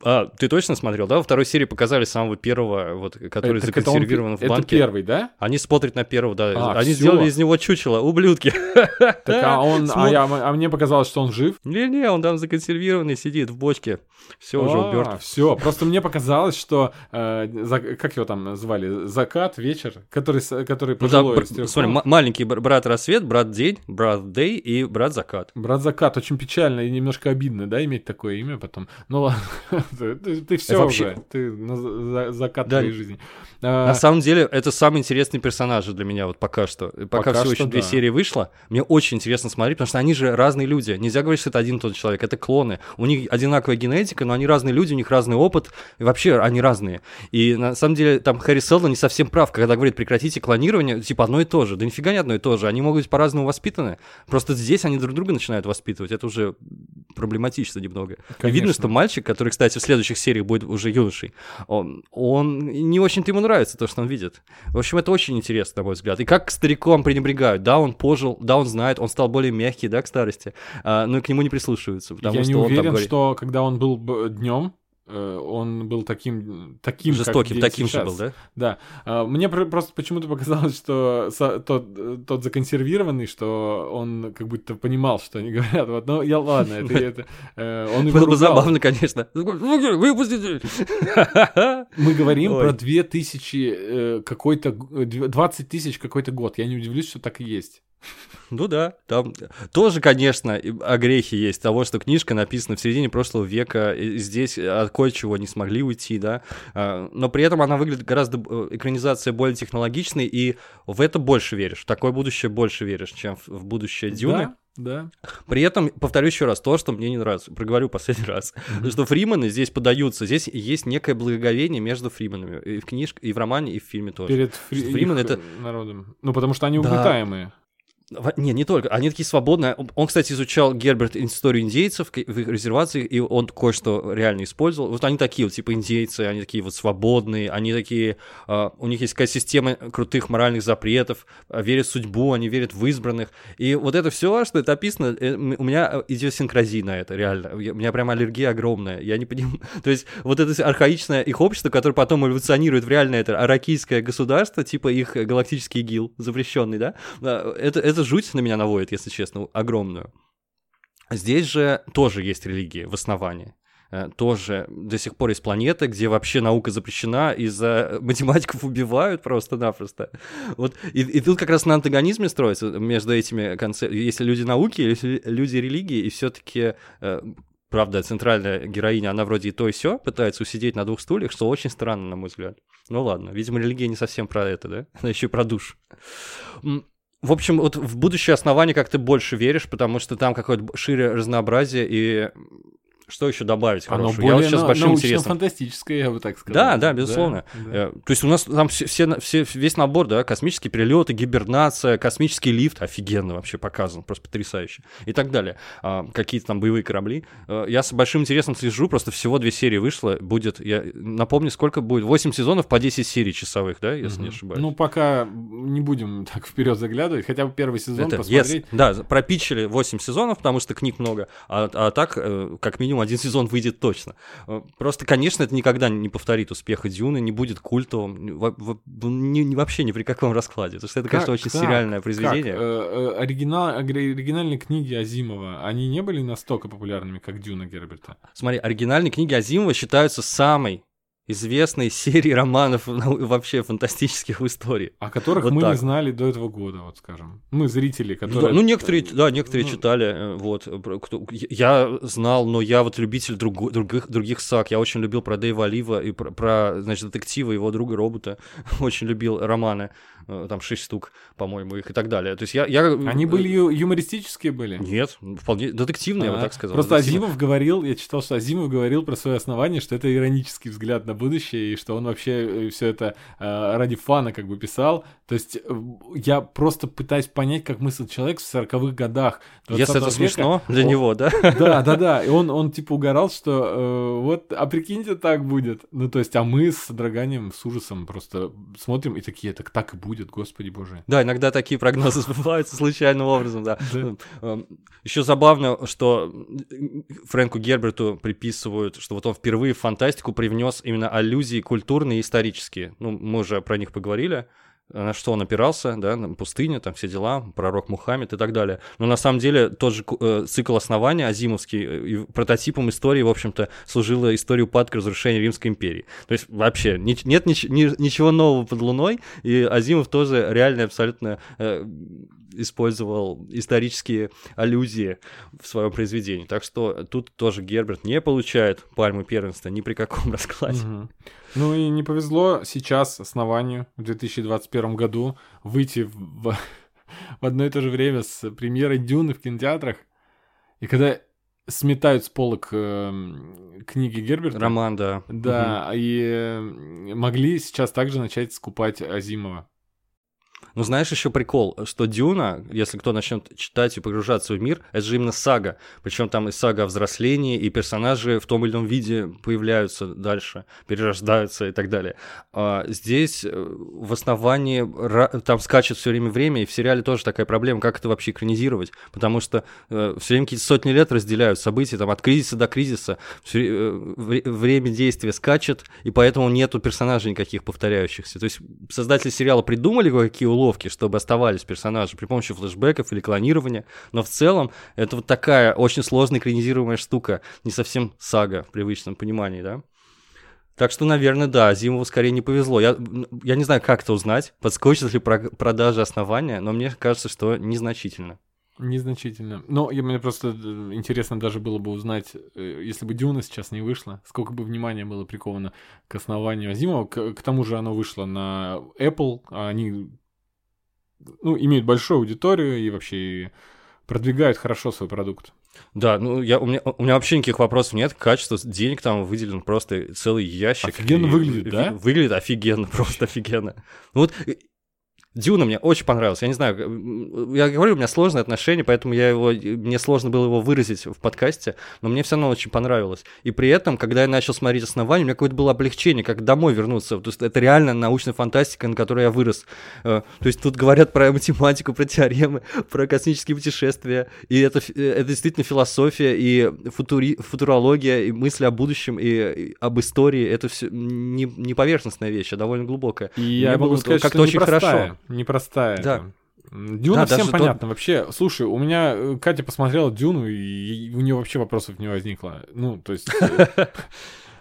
А, ты точно смотрел, да? Во второй серии показали самого первого, вот, который это, законсервирован в банке. Это первый, да? Они смотрят на первого, да. А, Они. Сделали из него чучело, ублюдки. Так, а он... А, я, а мне показалось, что он жив? Не-не, он там законсервированный сидит в бочке. Все уже уберт. Все, просто мне показалось, что э, как его там звали, закат, вечер, который, который пожилой. Ну, да, смотри, маленький брат рассвет, брат день, брат дей и брат закат. Брат закат, очень печально и немножко обидно, да, иметь такое имя потом. Ну ладно, ты, все уже, ты закат твоей жизни. А... На самом деле, это самый интересный персонаж для меня вот пока что. Пока, всего еще две серии вышло, мне очень интересно смотреть, потому что они же разные люди. Нельзя говорить, что это один и тот человек, это клоны. У них одинаковая генетика, но они разные люди, у них разный опыт, и вообще они разные. И на самом деле там Харри Селдон не совсем прав, когда говорит, прекратите клонирование, типа одно и то же. Да нифига не одно и то же. Они могут быть по-разному воспитаны. Просто здесь они друг друга начинают воспитывать. Это уже проблематично немного. Конечно. И видно, что мальчик, который, кстати, в следующих сериях будет уже юношей, он, он не очень-то ему нравится то, что он видит. В общем, это очень интересно, на мой взгляд. И как к старикам пренебрегают. Да, он пожил, да, он знает, он стал более мягкий, да, к старости, а, но и к нему не прислушиваются. Потому Я что не он уверен, говорит... что когда он был днем, Э, он был таким, таким жестоким, как таким сейчас. же был, да? Да. А, мне просто почему-то показалось, что тот, тот законсервированный, что он как будто понимал, что они говорят. Вот, ну, я ладно, это, это э, он Было бы забавно, конечно. Выпустите! Мы говорим Ой. про 2000 э, какой-то, 20 тысяч какой-то год. Я не удивлюсь, что так и есть. Ну да, там тоже, конечно, огрехи есть того, что книжка написана в середине прошлого века, и здесь от кое-чего не смогли уйти, да, а, но при этом она выглядит гораздо, э, экранизация более технологичной, и в это больше веришь, в такое будущее больше веришь, чем в будущее Дюны. Да. Да. При этом, повторю еще раз, то, что мне не нравится, проговорю последний раз, mm-hmm. что Фримены здесь подаются, здесь есть некое благоговение между Фрименами, и в книжке, и в романе, и в фильме тоже. Перед фри... Фримен это... народом. Ну, потому что они угнетаемые. Не, не только. Они такие свободные. Он, кстати, изучал Герберт историю индейцев в их резервации, и он кое-что реально использовал. Вот они такие вот, типа индейцы, они такие вот свободные, они такие... Uh, у них есть какая-то система крутых моральных запретов, uh, верят в судьбу, они верят в избранных. И вот это все, что это описано, э, у меня идиосинкразия на это, реально. У меня прям аллергия огромная. Я не понимаю. То есть вот это архаичное их общество, которое потом эволюционирует в реальное это аракийское государство, типа их галактический ИГИЛ, запрещенный, да? Это, это это жуть на меня наводит, если честно, огромную. Здесь же тоже есть религия в основании. э, тоже до сих пор есть планеты, где вообще наука запрещена, из-за математиков убивают просто-напросто. Вот, и, и тут как раз на антагонизме строится между этими концепциями. Если люди науки, если люди религии, и все-таки э, Правда, центральная героиня, она вроде и то и все пытается усидеть на двух стульях, что очень странно, на мой взгляд. Ну ладно, видимо, религия не совсем про это, да? Она еще и про душ. В общем, вот в будущее основание как ты больше веришь, потому что там какое-то шире разнообразие, и что еще добавить Оно хорошего? более я вот сейчас с большим интересом. фантастическое, я бы так сказал. Да, да, безусловно. Да, Э, То есть у нас там все, все, все- весь набор, да, космические перелеты, гибернация, космический лифт, офигенно вообще показан, просто потрясающе, и так далее. А, какие-то там боевые корабли. Э, Я с большим интересом слежу, просто всего две серии вышло, будет, я напомню, сколько будет, 8 сезонов по 10 серий часовых, да, если не Мгм. ошибаюсь. Ну, пока не будем так вперед заглядывать, хотя бы первый сезон Это, посмотреть. yes, да, пропичили 8 сезонов, потому что книг много, а, а так, э, как минимум, один сезон выйдет точно. Э, Просто, конечно, это никогда не повторит успеха Дюны, не будет культовым, вообще ни при каком раскладе. Потому что это, конечно, очень сериальное произведение. Э, э, оригинал- ори- оригинальные книги Азимова, они не были настолько популярными, как Дюна Герберта? Смотри, оригинальные книги Азимова считаются самой известной серией романов ну, вообще фантастических в истории. О которых Вот мы не так. знали до этого года, вот скажем. Мы, зрители, Ну, которые... да, ну, некоторые, да, некоторые ну, читали, э, вот, э, кто- я знал, но я вот любитель другу- других, других саг, я очень любил про Дэйва Олива и про, про, значит, детектива, его друга робота, очень любил романы, э, там шесть штук, по-моему, их и так далее, то есть я... я Они э, были ю- юмористические были? Нет, вполне детективные, я бы А, так сказал. Просто детективные. Азимов говорил, я читал, что Азимов говорил про свое основание, что это иронический взгляд на будущее, и что он вообще все это э, ради фана как бы писал. То есть э, я просто пытаюсь понять, как мыслит человек в 40-х годах. Если 20 это века. смешно для Он- него, да? Да, да, да. И он, он типа угорал, что э, вот, а прикиньте, так будет. Ну, то есть, а мы с драганием, с ужасом просто смотрим и такие, так так и будет, господи боже. Да, иногда такие прогнозы сбываются случайным образом, да. Да. Еще забавно, что Фрэнку Герберту приписывают, что вот он впервые в фантастику привнес именно аллюзии культурные и исторические. Ну, мы уже про них поговорили. На что он опирался, да, пустыня, там все дела, пророк Мухаммед и так далее. Но на самом деле тот же э, цикл основания Азимовский, э, и прототипом истории, в общем-то, служила история упадка разрушения Римской империи. То есть вообще ни- нет нич- ни- ничего нового под луной, и Азимов тоже реально абсолютно э, использовал исторические аллюзии в своем произведении. Так что тут тоже Герберт не получает пальмы первенства ни при каком раскладе. Мгм. Ну и не повезло сейчас основанию в 2021 году выйти в, в одно и то же время с премьерой Дюны в кинотеатрах. И когда сметают с полок эм, книги Герберта, Роман, да. да, и э, могли сейчас также начать скупать Азимова. Ну, знаешь, еще прикол, что Дюна, если кто начнет читать и погружаться в мир, это же именно сага. Причем там и сага о взрослении, и персонажи в том или ином виде появляются дальше, перерождаются и так далее. А здесь э, в основании там скачет все время время, и в сериале тоже такая проблема, как это вообще экранизировать. Потому что все время какие-то сотни лет разделяют события, там от кризиса до кризиса, всё вре- э, вре- время действия скачет, и поэтому нету персонажей никаких повторяющихся. То есть создатели сериала придумали какие уловки, чтобы оставались персонажи при помощи флешбеков или клонирования, но в целом это вот такая очень сложная экранизируемая штука, не совсем сага в привычном понимании, да? Так что, наверное, да, Зимову скорее не повезло. Я, я не знаю, как это узнать, подскочит ли про- продажи основания, но мне кажется, что незначительно. Незначительно. Но я, мне просто э, интересно даже было бы узнать, э, если бы Дюна сейчас не вышла, сколько бы внимания было приковано к основанию Азимова. К, к тому же оно вышло на Apple, а они ну, имеют большую аудиторию и вообще продвигают хорошо свой продукт. Да, ну я, у, меня, у меня вообще никаких вопросов нет. Качество денег там выделен просто целый ящик. Офигенно И- выглядит, и- да? Выглядит офигенно, просто офигенно. Ну Вот Дюна мне очень понравился. Я не знаю, я говорю, у меня сложные отношения, поэтому я его, мне сложно было его выразить в подкасте, но мне все равно очень понравилось. И при этом, когда я начал смотреть основание, у меня какое-то было облегчение, как домой вернуться. То есть это реально научная фантастика, на которой я вырос. Э, То есть тут говорят про математику, про теоремы, про космические путешествия. И это, э, это действительно философия и футури, футурология, и мысли о будущем, и, и об истории. Это все не, не поверхностная вещь, а довольно глубокая. И Мне я могу сказать, как-то очень непростая, хорошо. Непростая. Да. это Дюна Да, всем понятно. Вообще, слушай, у меня э, Катя посмотрела Дюну, и у нее вообще вопросов не возникло. Ну, то есть... э,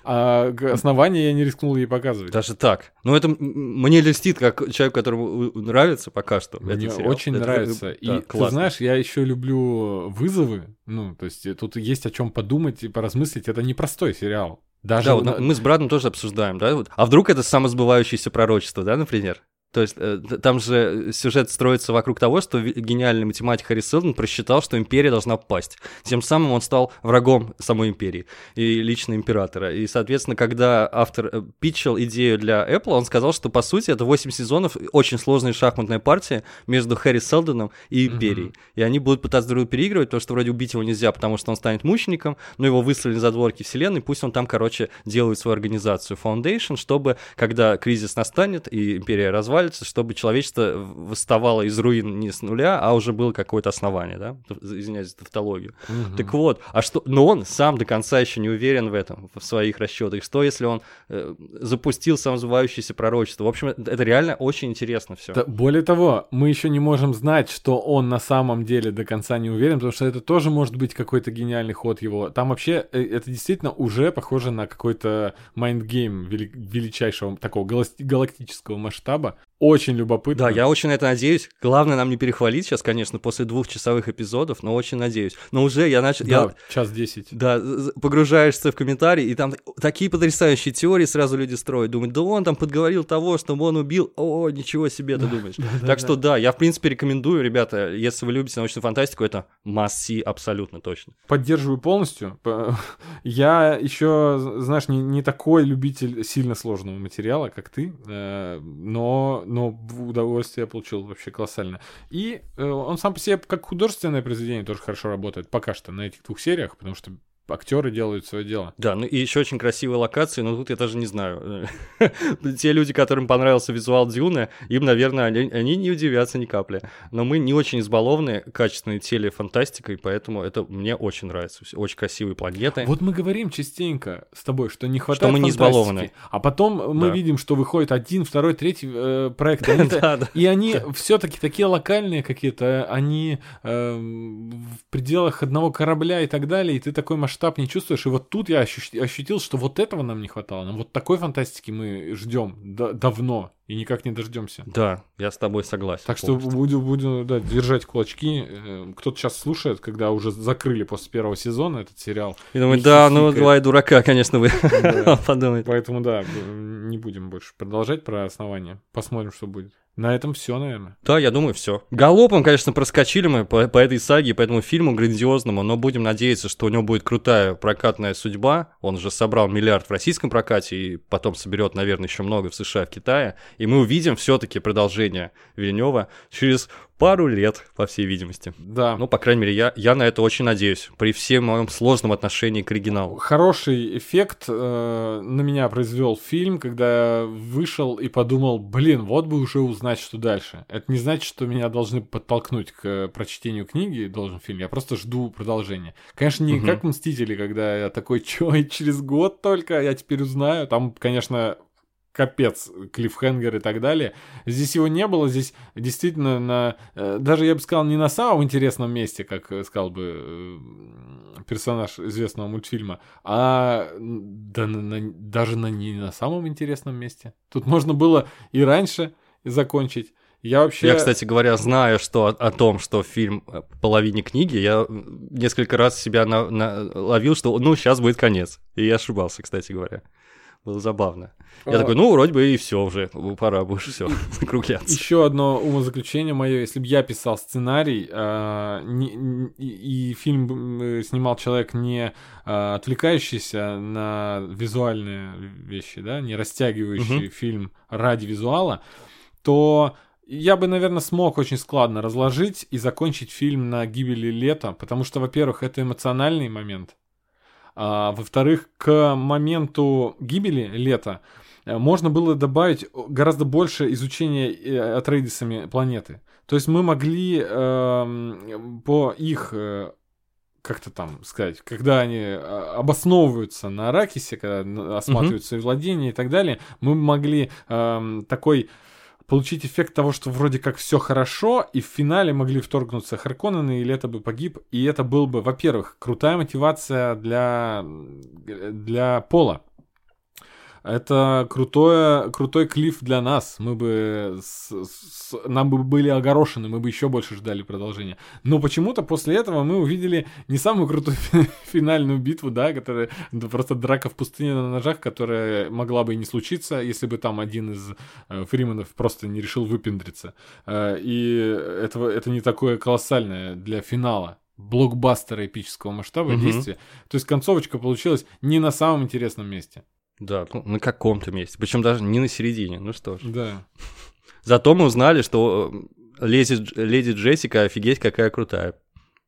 А основания я не рискнул ей показывать. Даже так. Ну, это мне льстит, как человек, которому э, нравится пока что. Мне этот сериал. очень Это, нравится. э, И да, ты классно. знаешь, я еще люблю вызовы. Ну, то есть э, тут есть о чем подумать и поразмыслить. Это непростой сериал. Даже Да, вот на- мы с Брадом тоже обсуждаем, да? вот. А вдруг это самосбывающееся пророчество, да, например? То есть э, там же сюжет строится вокруг того, что гениальный математик Харри Селдон просчитал, что империя должна пасть. Тем самым он стал врагом самой империи и лично императора. И, соответственно, когда автор э, питчил идею для Apple, он сказал, что, по сути, это 8 сезонов очень сложная шахматная партия между Харри Селдоном и империей. Мгм. И они будут пытаться друг друга переигрывать, потому что вроде убить его нельзя, потому что он станет мучеником, но его выслали за дворки вселенной, пусть он там, короче, делает свою организацию Foundation, чтобы, когда кризис настанет и империя развалится, чтобы человечество восставало из руин не с нуля, а уже было какое-то основание, да? Извиняюсь за тавтологию. Мгм. Так вот, а что, но он сам до конца еще не уверен в этом, в своих расчетах. Что, если он э, запустил самосбывающееся пророчество? В общем, это это реально очень интересно все. Да, более того, мы еще не можем знать, что он на самом деле до конца не уверен, потому что это тоже может быть какой-то гениальный ход его. Там вообще э, это действительно уже похоже на какой-то mind game вели- величайшего такого галактического масштаба. Очень любопытно. Да, я очень на это надеюсь. Главное нам не перехвалить сейчас, конечно, после двухчасовых эпизодов, но очень надеюсь. Но уже я начал... Да, я- час десять. Да, погружаешься в комментарии, и там такие потрясающие теории сразу люди строят. Думают, да он там подговорил того, что он убил. О, ничего себе, ты думаешь. Так что да, я в принципе рекомендую, ребята, если вы любите научную фантастику, это must-see абсолютно точно. Поддерживаю полностью. Я еще, знаешь, не, не такой любитель сильно сложного материала, как ты, э, но, но удовольствие я получил вообще колоссально. И э, он сам по себе как художественное произведение тоже хорошо работает пока что на этих двух сериях, потому что актеры делают свое дело. Да, ну и еще очень красивые локации, но тут я даже не знаю. Те люди, которым понравился визуал Дюны, им, наверное, они, они не удивятся ни капли. Но мы не очень избалованы качественной телефантастикой, поэтому это мне очень нравится. Очень красивые планеты. Вот мы говорим частенько с тобой, что не хватает мы не избалованы. А потом мы Да. видим, что выходит один, второй, третий э, проект. Да, да. И они все-таки такие локальные какие-то, они эм, в пределах одного корабля и так далее, и ты такой масштаб не чувствуешь. И вот тут я ощу- ощутил, что вот этого нам не хватало. Нам вот такой фантастики мы ждем да- давно и никак не дождемся. Да, я с тобой согласен. Так что полностью. буду, буду да, держать кулачки. Э, Кто-то сейчас слушает, когда уже закрыли после первого сезона этот сериал. И думаю, и да, ну два дурака, конечно, вы Да. Поэтому да, не будем больше продолжать про основание. Посмотрим, что будет. На этом все, наверное. Да, я думаю, все. Галопом, конечно, проскочили мы по, по этой саге, по этому фильму грандиозному, но будем надеяться, что у него будет крутая прокатная судьба. Он же собрал миллиард в российском прокате и потом соберет, наверное, еще много в США, в Китае. И мы увидим все-таки продолжение Вильнева через пару лет, по всей видимости. Да. Ну, по крайней мере, я, я на это очень надеюсь, при всем моем сложном отношении к оригиналу. Хороший эффект э, на меня произвел фильм, когда я вышел и подумал, блин, вот бы уже узнать, что дальше. Это не значит, что меня должны подтолкнуть к э, прочтению книги, должен фильм. Я просто жду продолжения. Конечно, не Мгм. как Мстители, когда я такой, чё, и через год только я теперь узнаю. Там, конечно, капец, клиффхенгер и так далее. Здесь его не было, здесь действительно на... э, даже, я бы сказал, не на самом интересном месте, как э, сказал бы э, персонаж известного мультфильма, а да, на- даже на, не на самом интересном месте. Тут можно было и раньше закончить. Я вообще... Я, кстати говоря, знаю, что о, о том, что фильм по половине книги, я несколько раз себя на, на- ловил, что ну сейчас будет конец. И я ошибался, кстати говоря. Было забавно. Я А, такой, ну, вроде бы и все уже, пора бы уже все закругляться. Еще одно умозаключение мое, если бы я писал сценарий, а, не- не- и, фильм э, снимал человек не а, отвлекающийся на визуальные вещи, да, не растягивающий фильм ради визуала, то я бы, наверное, смог очень складно разложить и закончить фильм на гибели лета, потому что, во-первых, это эмоциональный момент, а, во-вторых, к моменту гибели лета э, можно было добавить гораздо больше изучения э, Атрейдисами планеты. То есть мы могли эм, по их э, как-то там сказать, когда они э, обосновываются на Аракисе, когда н- осматривают свои владения и так далее, мы могли эм, такой получить эффект того, что вроде как все хорошо, и в финале могли вторгнуться Харконнены, или это бы погиб, и это был бы, во-первых, крутая мотивация для, для Пола, это крутое, крутой клифф для нас. Мы бы с, с, нам бы были огорошены, мы бы еще больше ждали продолжения. Но почему-то после этого мы увидели не самую крутую финальную битву, да, которая да, просто драка в пустыне на ножах, которая могла бы и не случиться, если бы там один из э, фриманов просто не решил выпендриться. Э, и это, это не такое колоссальное для финала блокбастера эпического масштаба угу. действия. То есть концовочка получилась не на самом интересном месте. Да, ну, на каком-то месте. Причем даже не на середине. Ну что ж. Да. Зато мы узнали, что э, леди, леди Джессика офигеть какая крутая.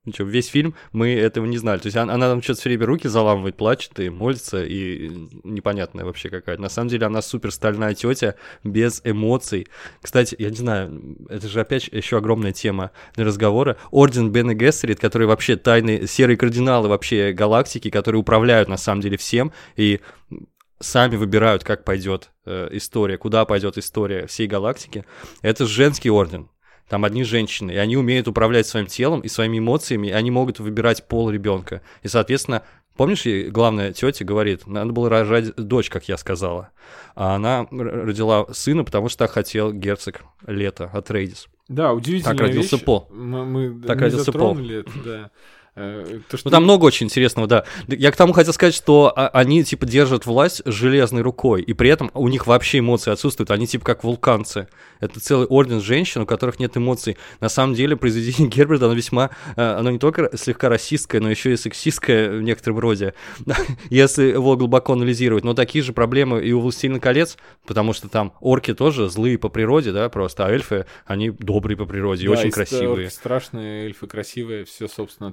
Ничего, весь фильм мы этого не знали. То есть она, она там что-то все время руки заламывает, плачет и молится, и непонятная вообще какая-то. На самом деле она супер стальная тетя, без эмоций. Кстати, я не знаю, это же опять еще огромная тема для разговора. Орден Бен и Гессерит, который вообще тайные, серые кардиналы вообще галактики, которые управляют на самом деле всем, и сами выбирают, как пойдет э, история, куда пойдет история всей галактики, это женский орден. Там одни женщины, и они умеют управлять своим телом и своими эмоциями, и они могут выбирать пол ребенка. И, соответственно, помнишь, главная тетя говорит, надо было рожать дочь, как я сказала. А она родила сына, потому что так хотел герцог Лето от Рейдис. Да, удивительно. Так родился вещь. Пол. Мы, мы так родился Пол. Это, да. Э, то, что... Ну там много очень интересного, да. Я к тому хотел сказать, что а, они типа держат власть железной рукой, и при этом у них вообще эмоции отсутствуют. Они типа как вулканцы. Это целый орден женщин, у которых нет эмоций. На самом деле произведение Герберта, оно весьма, э, оно не только слегка расистское, но еще и сексистское в некотором роде, если его глубоко анализировать. Но такие же проблемы и у «Властелина колец», потому что там орки тоже злые по природе, да, просто, а эльфы, они добрые по природе и очень красивые. страшные, эльфы красивые, все, собственно,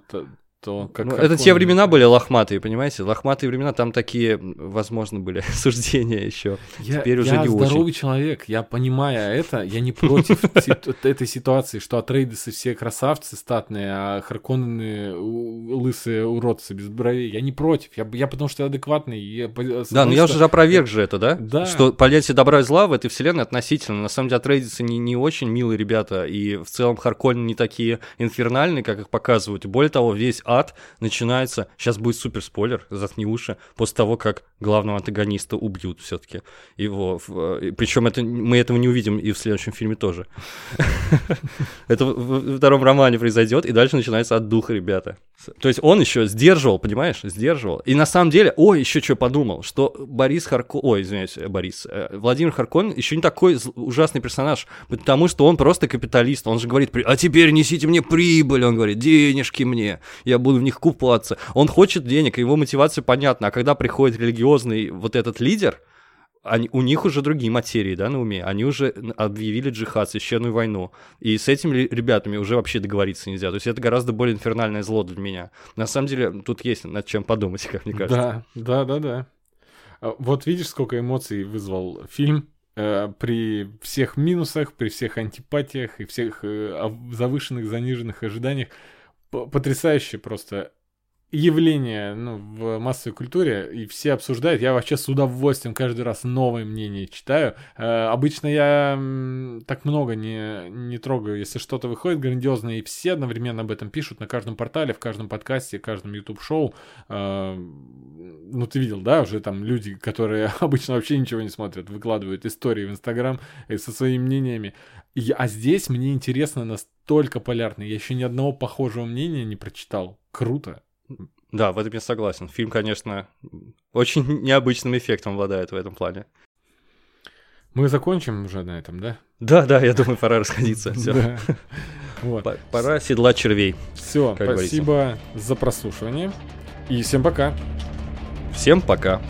то как, ну, как это те времена были лохматые, понимаете? Лохматые времена, там такие, возможно, были суждения еще. Я, Теперь уже я не здоровый очень. человек, я понимаю это, я не против этой ситуации, что Атрейдесы все красавцы статные, а Харконнены лысые уродцы без бровей. Я не против, я, я потому что адекватный. Я, да, но я уже опроверг же это, да? Да. Что понятие добра и зла в этой вселенной относительно. На самом деле Атрейдесы не, не очень милые ребята, и в целом Харконны не такие инфернальные, как их показывают. более того, весь ад начинается, сейчас будет супер спойлер, заткни уши, после того, как главного антагониста убьют все-таки его. Э, Причем это, мы этого не увидим и в следующем фильме тоже. Это во втором романе произойдет, и дальше начинается от духа, ребята. То есть он еще сдерживал, понимаешь, сдерживал. И на самом деле, ой, еще что подумал, что Борис Харко... Ой, извиняюсь, э, Борис. Э, Владимир Харкон еще не такой ужасный персонаж, потому что он просто капиталист. Он же говорит, а теперь несите мне прибыль, он говорит, денежки мне, я буду в них купаться. Он хочет денег, его мотивация понятна. А когда приходит религиозный вот этот лидер, они, у них уже другие материи, да, на уме. Они уже объявили джихад, священную войну. И с этими ребятами уже вообще договориться нельзя. То есть это гораздо более инфернальное зло для меня. На самом деле тут есть над чем подумать, как мне кажется. Да, да, да, да. А, вот видишь, сколько эмоций вызвал фильм э, при всех минусах, при всех антипатиях и всех э, завышенных, заниженных ожиданиях. Потрясающе просто явление ну, в массовой культуре, и все обсуждают. Я вообще с удовольствием каждый раз новое мнение читаю. Э, обычно я так много не, не трогаю, если что-то выходит грандиозное, и все одновременно об этом пишут на каждом портале, в каждом подкасте, в каждом YouTube-шоу. Э, ну, ты видел, да, уже там люди, которые обычно вообще ничего не смотрят, выкладывают истории в Инстаграм э, со своими мнениями. И, а здесь мне интересно настолько полярно. Я еще ни одного похожего мнения не прочитал. Круто. Да, в этом я согласен. Фильм, конечно, очень необычным эффектом обладает в этом плане. Мы закончим уже на этом, да? Да, да, я думаю, пора расходиться. Все. Вот. Пора седлать червей. Все, спасибо говорится. за прослушивание. И всем пока. Всем пока.